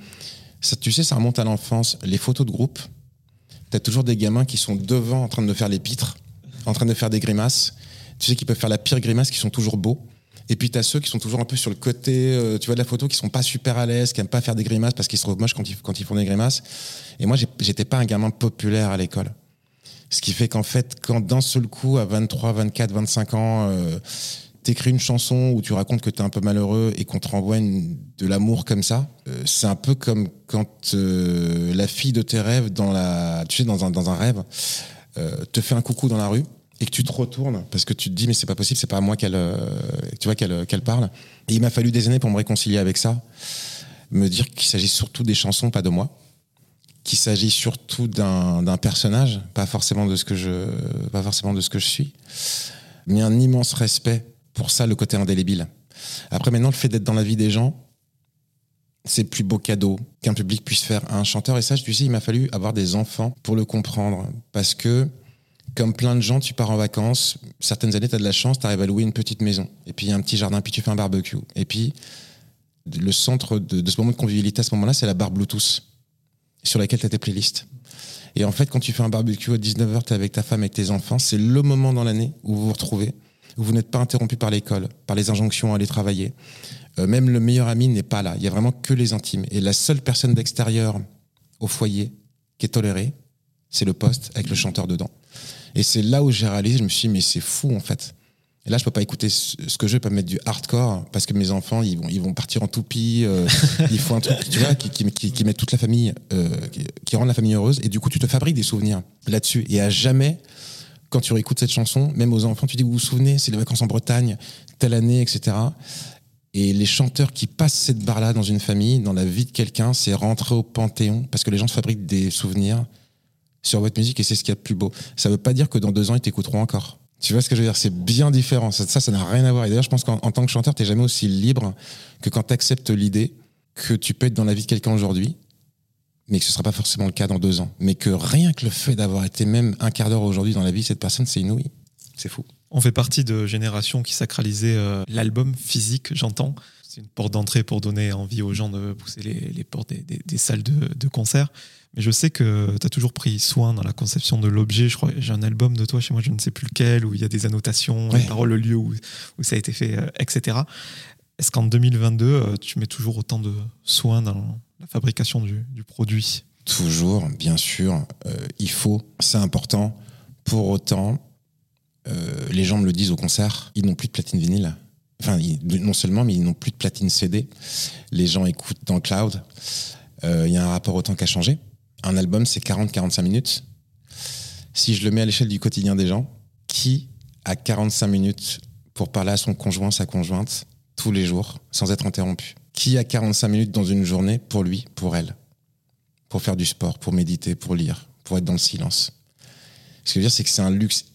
tu sais, ça remonte à l'enfance. Les photos de groupe, t'as toujours des gamins qui sont devant en train de faire les pitres, en train de faire des grimaces. Tu sais qu'ils peuvent faire la pire grimace, qui sont toujours beaux. Et puis t'as ceux qui sont toujours un peu sur le côté, euh, tu vois, de la photo, qui sont pas super à l'aise, qui aiment pas faire des grimaces parce qu'ils se trouvent moches quand ils, quand ils font des grimaces. Et moi, j'étais pas un gamin populaire à l'école. Ce qui fait qu'en fait, quand d'un seul coup, à 23, 24, 25 ans, euh, t'écris une chanson où tu racontes que t'es un peu malheureux et qu'on te renvoie de l'amour comme ça, euh, c'est un peu comme quand euh, la fille de tes rêves, dans la, tu sais, dans un, dans un rêve, te fait un coucou dans la rue et que tu te retournes parce que tu te dis mais c'est pas possible, c'est pas à moi qu'elle, euh, tu vois qu'elle, qu'elle parle. Et il m'a fallu des années pour me réconcilier avec ça, me dire qu'il s'agit surtout des chansons, pas de moi qu'il s'agit surtout d'un personnage, pas forcément de ce que je, pas forcément de ce que je suis, mais un immense respect pour ça, le côté indélébile. Après, maintenant, le fait d'être dans la vie des gens, c'est le plus beau cadeau qu'un public puisse faire à un chanteur. Et ça, tu sais, il m'a fallu avoir des enfants pour le comprendre, parce que comme plein de gens, tu pars en vacances, certaines années, tu as de la chance, tu arrives à louer une petite maison, et puis il y a un petit jardin, puis tu fais un barbecue. Et puis, le centre de, ce moment de convivialité à ce moment-là, c'est la barre Bluetooth sur laquelle tu as tes playlists. Et en fait, quand tu fais un barbecue à 19h, tu es avec ta femme, avec tes enfants, c'est le moment dans l'année où vous vous retrouvez, où vous n'êtes pas interrompu par l'école, par les injonctions à aller travailler. Euh, même le meilleur ami n'est pas là. Il y a vraiment que les intimes. Et la seule personne d'extérieur au foyer qui est tolérée, c'est le poste avec le chanteur dedans. Et c'est là où j'ai réalisé, je me suis dit, mais c'est fou en fait. Là, je peux pas écouter ce que je veux, pas mettre du hardcore parce que mes enfants, ils vont, ils vont partir en toupie. euh, il faut un truc, tu vois, qui, qui met toute la famille, euh, qui, qui rend la famille heureuse. Et du coup, tu te fabriques des souvenirs là-dessus. Et à jamais, quand tu réécoutes cette chanson, même aux enfants, tu dis, vous vous souvenez, c'est les vacances en Bretagne, telle année, etc. Et les chanteurs qui passent cette barre-là dans une famille, dans la vie de quelqu'un, c'est rentrer au panthéon parce que les gens se fabriquent des souvenirs sur votre musique et c'est ce qu'il y a de plus beau. Ça veut pas dire que dans deux ans, ils t'écouteront encore. Tu vois ce que je veux dire? C'est bien différent. Ça, ça, n'a rien à voir. Et d'ailleurs, je pense qu'en en tant que chanteur, t'es jamais aussi libre que quand tu acceptes l'idée que tu peux être dans la vie de quelqu'un aujourd'hui, mais que ce sera pas forcément le cas dans deux ans. Mais que rien que le fait d'avoir été même un quart d'heure aujourd'hui dans la vie de cette personne, c'est inouï. C'est fou. On fait partie de générations qui sacralisaient euh, l'album physique, j'entends. C'est une porte d'entrée pour donner envie aux gens de pousser les, portes des salles de, de concert. Mais je sais que tu as toujours pris soin dans la conception de l'objet. Je crois j'ai un album de toi chez moi, je ne sais plus lequel, où il y a des annotations, Ouais. les paroles, le lieu où, où ça a été fait, euh, etc. Est-ce qu'en 2022, euh, tu mets toujours autant de soin dans la fabrication du, du produit? Toujours, bien sûr, euh, il faut, c'est important. Pour autant, euh, les gens me le disent au concert, ils n'ont plus de platine vinyle. Enfin, ils- non seulement, mais ils n'ont plus de platine CD. Les gens écoutent dans le cloud. Euh, Il y a un rapport au temps qui a changé. Un album, c'est 40-45 minutes. Si je le mets à l'échelle du quotidien des gens, qui a 45 minutes pour parler à son conjoint, sa conjointe, tous les jours, sans être interrompu? Qui a 45 minutes dans une journée pour lui, pour elle? Pour faire du sport, pour méditer, pour lire, pour être dans le silence. Ce que je veux dire, c'est que c'est un luxe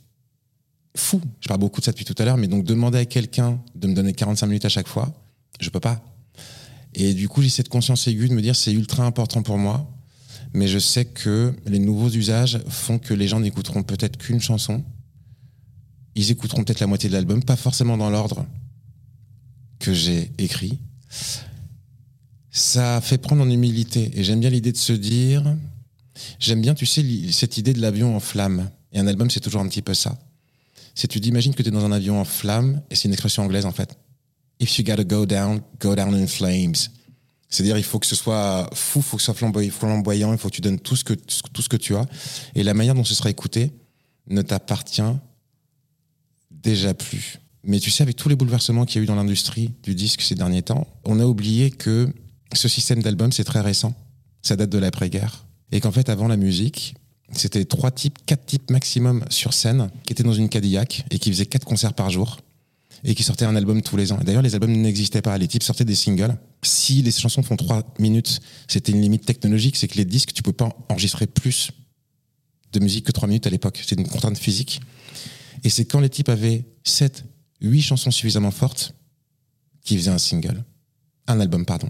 fou. Je parle beaucoup de ça depuis tout à l'heure, mais donc demander à quelqu'un de me donner 45 minutes à chaque fois, je peux pas. Et du coup, j'ai cette conscience aiguë de me dire c'est ultra important pour moi, mais je sais que les nouveaux usages font que les gens n'écouteront peut-être qu'une chanson. Ils écouteront peut-être la moitié de l'album, pas forcément dans l'ordre que j'ai écrit. Ça fait prendre en humilité. Et j'aime bien l'idée de se dire, j'aime bien, tu sais, cette idée de l'avion en flamme. Et un album, c'est toujours un petit peu ça. C'est tu t'imagines que tu es dans un avion en flamme, et c'est une expression anglaise en fait. If you gotta go down, go down in flames. C'est-à-dire, il faut que ce soit fou, il faut que ce soit flamboyant, il faut que tu donnes tout ce que, tout ce que tu as. Et la manière dont ce sera écouté ne t'appartient déjà plus. Mais tu sais, avec tous les bouleversements qu'il y a eu dans l'industrie du disque ces derniers temps, on a oublié que ce système d'album, c'est très récent. Ça date de l'après-guerre. Et qu'en fait, avant la musique, c'était trois types, quatre types maximum sur scène, qui étaient dans une Cadillac et qui faisaient quatre concerts par jour et qui sortaient un album tous les ans. D'ailleurs, les albums n'existaient pas. Les types sortaient des singles. Si les chansons font trois minutes, c'était une limite technologique, c'est que les disques, tu peux pas enregistrer plus de musique que trois minutes à l'époque. C'était une contrainte physique. Et c'est quand les types avaient sept, huit chansons suffisamment fortes qu'ils faisaient un single. Un album, pardon.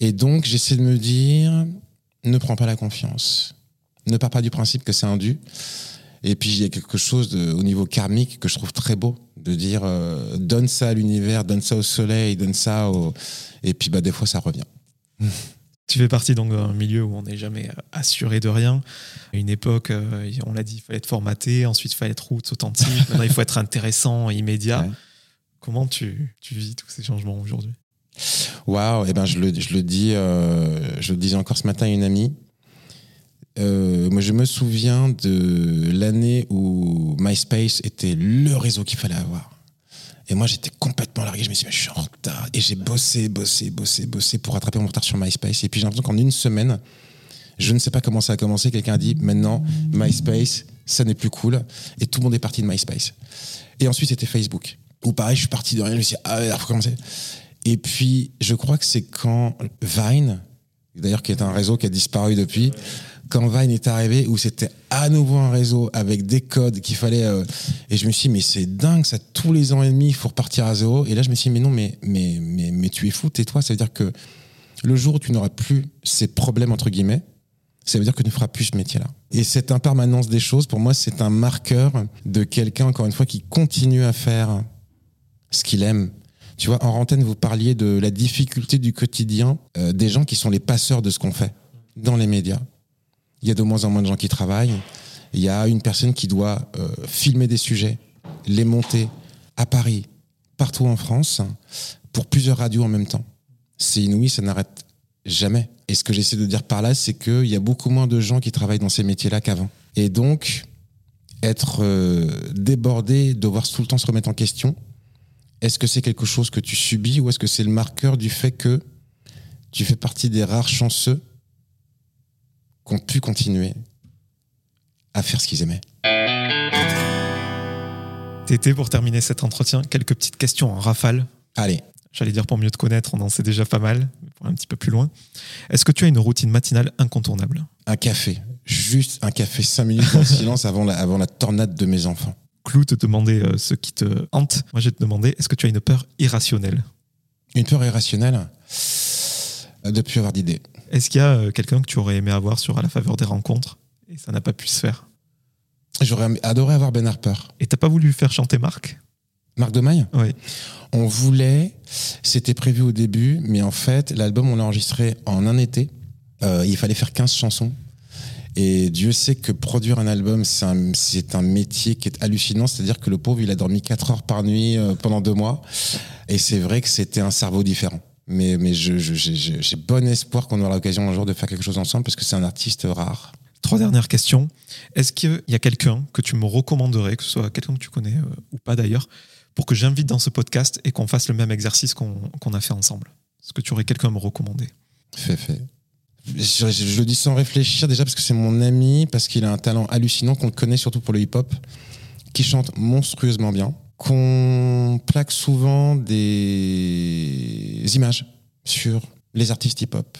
Et donc, j'essaie de me dire, ne prends pas la confiance. Ne pars pas du principe que c'est un dû. Et puis, il y a quelque chose au niveau karmique que je trouve très beau, de dire, euh, donne ça à l'univers, donne ça au soleil, donne ça au... Et puis, bah, des fois, ça revient. Tu fais partie donc d'un milieu où on n'est jamais assuré de rien. À une époque, euh, on l'a dit, il fallait être formaté, ensuite il fallait être route, authentique. Maintenant, il faut être intéressant, immédiat. Comment tu, tu vis tous ces changements aujourd'hui? Waouh, et eh ben je le, je le dis, euh, je le disais encore ce matin à une amie. Euh, moi, je me souviens de l'année où MySpace était le réseau qu'il fallait avoir. Et moi, j'étais complètement largué. Je me suis dit, mais je suis en retard. Et j'ai bossé, bossé, bossé, bossé pour rattraper mon retard sur MySpace. Et puis, j'ai l'impression qu'en une semaine, je ne sais pas comment ça a commencé. Quelqu'un a dit, maintenant, MySpace, ça n'est plus cool. Et tout le monde est parti de MySpace. Et ensuite, c'était Facebook. Ou pareil, je suis parti de rien. Je me suis dit, ah, il faut commencer. Et puis, je crois que c'est quand Vine, d'ailleurs qui est un réseau qui a disparu depuis, quand Vine est arrivé, où c'était à nouveau un réseau avec des codes qu'il fallait... Euh, et je me suis dit, mais c'est dingue, ça, tous les ans et demi, il faut repartir à zéro. Et là, je me suis dit, mais non, mais, mais, mais, mais tu es fou, tais-toi. Ça veut dire que le jour où tu n'auras plus ces problèmes, entre guillemets, ça veut dire que tu ne feras plus ce métier-là. Et cette impermanence des choses, pour moi, c'est un marqueur de quelqu'un, encore une fois, qui continue à faire ce qu'il aime, tu vois, en antenne, vous parliez de la difficulté du quotidien euh, des gens qui sont les passeurs de ce qu'on fait dans les médias. Il y a de moins en moins de gens qui travaillent. Il y a une personne qui doit euh, filmer des sujets, les monter à Paris, partout en France, pour plusieurs radios en même temps. C'est inouï, ça n'arrête jamais. Et ce que j'essaie de dire par là, c'est qu'il y a beaucoup moins de gens qui travaillent dans ces métiers-là qu'avant. Et donc, être euh, débordé, devoir tout le temps se remettre en question, est-ce que c'est quelque chose que tu subis ou est-ce que c'est le marqueur du fait que tu fais partie des rares chanceux qui ont pu continuer à faire ce qu'ils aimaient Tété, pour terminer cet entretien, quelques petites questions en rafale. Allez. J'allais dire pour mieux te connaître, on en sait déjà pas mal, pour un petit peu plus loin. Est-ce que tu as une routine matinale incontournable? Un café. Juste un café 5 minutes en silence avant la, avant la tornade de mes enfants. Clou te demander euh, ce qui te hante. Moi, je vais te demander, est-ce que tu as une peur irrationnelle? Une peur irrationnelle? Euh, De plus avoir d'idées. Est-ce qu'il y a euh, quelqu'un que tu aurais aimé avoir sur À la faveur des rencontres et ça n'a pas pu se faire? J'aurais adoré avoir Ben Harper. Et t'as pas voulu faire chanter Marc? Marc de Maille Oui. On voulait, c'était prévu au début, mais en fait, l'album, on l'a enregistré en un été. il fallait faire 15 chansons. Et Dieu sait que produire un album, c'est un, un, métier qui est hallucinant. C'est-à-dire que le pauvre, il a dormi 4 heures par nuit euh, pendant deux mois. Et c'est vrai que c'était un cerveau différent. Mais, mais j'ai je, bon espoir qu'on aura l'occasion un jour de faire quelque chose ensemble parce que c'est un artiste rare. Trois dernières questions. Est-ce qu'il y a quelqu'un que tu me recommanderais, que ce soit quelqu'un que tu connais euh, ou pas d'ailleurs, pour que j'invite dans ce podcast et qu'on fasse le même exercice qu'on a fait ensemble? Est-ce que tu aurais quelqu'un à me recommander? Fait, fait je, le dis sans réfléchir déjà parce que c'est mon ami, parce qu'il a un talent hallucinant qu'on connaît surtout pour le hip-hop, qui chante monstrueusement bien, qu'on plaque souvent des images sur les artistes hip-hop.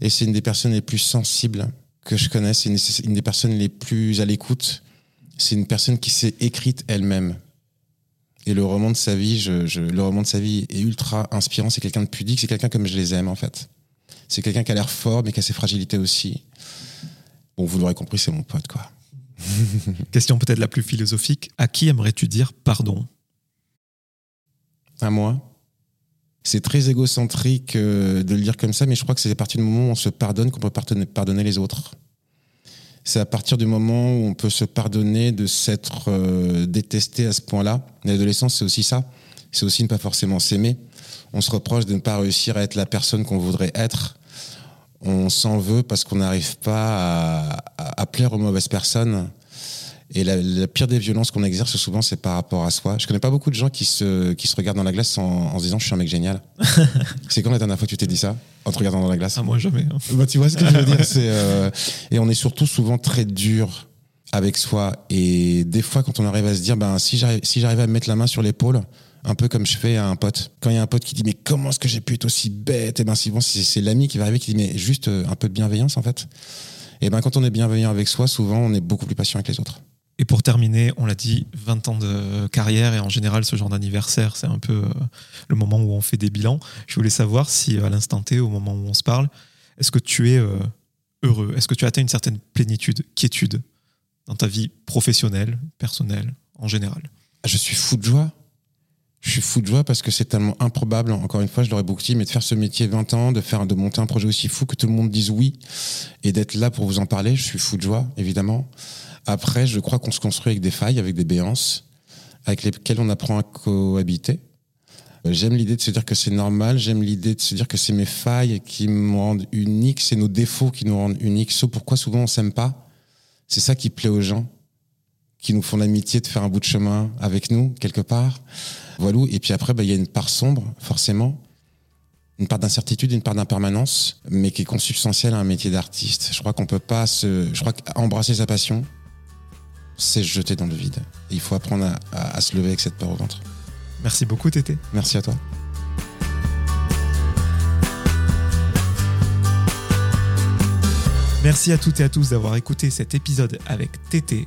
Et c'est une des personnes les plus sensibles que je connaisse. C'est une, une, des personnes les plus à l'écoute. C'est une personne qui s'est écrite elle-même. Et le roman de sa vie, je, je, le roman de sa vie est ultra inspirant. C'est quelqu'un de pudique, c'est quelqu'un comme je les aime en fait. C'est quelqu'un qui a l'air fort, mais qui a ses fragilités aussi. Bon, vous l'aurez compris, c'est mon pote, quoi. Question peut-être la plus philosophique. À qui aimerais-tu dire pardon? À moi. C'est très égocentrique euh, de le dire comme ça, mais je crois que c'est à partir du moment où on se pardonne qu'on peut pardonner les autres. C'est à partir du moment où on peut se pardonner de s'être euh, détesté à ce point-là. L'adolescence, c'est aussi ça. C'est aussi ne pas forcément s'aimer. On se reproche de ne pas réussir à être la personne qu'on voudrait être. On s'en veut parce qu'on n'arrive pas à, à, plaire aux mauvaises personnes. Et la, pire des violences qu'on exerce souvent, c'est par rapport à soi. Je connais pas beaucoup de gens qui se, qui se regardent dans la glace en, en se disant je suis un mec génial. c'est quand la dernière fois que tu t'es dit ça en te regardant dans la glace? Ah moi jamais. Hein. Bah, tu vois ce que je veux dire c'est euh... Et on est surtout souvent très dur avec soi. Et des fois, quand on arrive à se dire ben si j'arrive si j'arrive à me mettre la main sur l'épaule, un peu comme je fais à un pote. Quand il y a un pote qui dit mais comment est-ce que j'ai pu être aussi bête? Et ben souvent c'est l'ami qui va arriver qui dit mais juste euh, un peu de bienveillance en fait. Et ben quand on est bienveillant avec soi, souvent on est beaucoup plus patient avec les autres. Et pour terminer, on l'a dit, 20 ans de carrière et en général ce genre d'anniversaire, c'est un peu euh, le moment où on fait des bilans. Je voulais savoir si à l'instant T, au moment où on se parle, est-ce que tu es euh, heureux? Est-ce que tu as atteint une certaine plénitude, quiétude dans ta vie professionnelle, personnelle, en général? Je suis fou de joie. Je suis fou de joie parce que c'est tellement improbable. Encore une fois, je l'aurais beaucoup dit, mais de faire ce métier 20 ans, de faire, de monter un projet aussi fou que tout le monde dise oui et d'être là pour vous en parler, je suis fou de joie, évidemment. Après, je crois qu'on se construit avec des failles, avec des béances, avec lesquelles on apprend à cohabiter. Euh, j'aime l'idée de se dire que c'est normal, j'aime l'idée de se dire que c'est mes failles qui me rendent unique, c'est nos défauts qui nous rendent uniques. Ce pourquoi souvent on s'aime pas, c'est ça qui plaît aux gens, qui nous font l'amitié de faire un bout de chemin avec nous, quelque part. Voilà. Et puis après, bah, il y a une part sombre, forcément, une part d'incertitude, une part d'impermanence, mais qui est consubstantielle à un métier d'artiste. Je crois qu'on peut pas se, je crois qu'embrasser sa passion, c'est se jeter dans le vide. Et il faut apprendre à, à, à, se lever avec cette peur au ventre. Merci beaucoup, Tété. Merci à toi. Merci à toutes et à tous d'avoir écouté cet épisode avec Tété.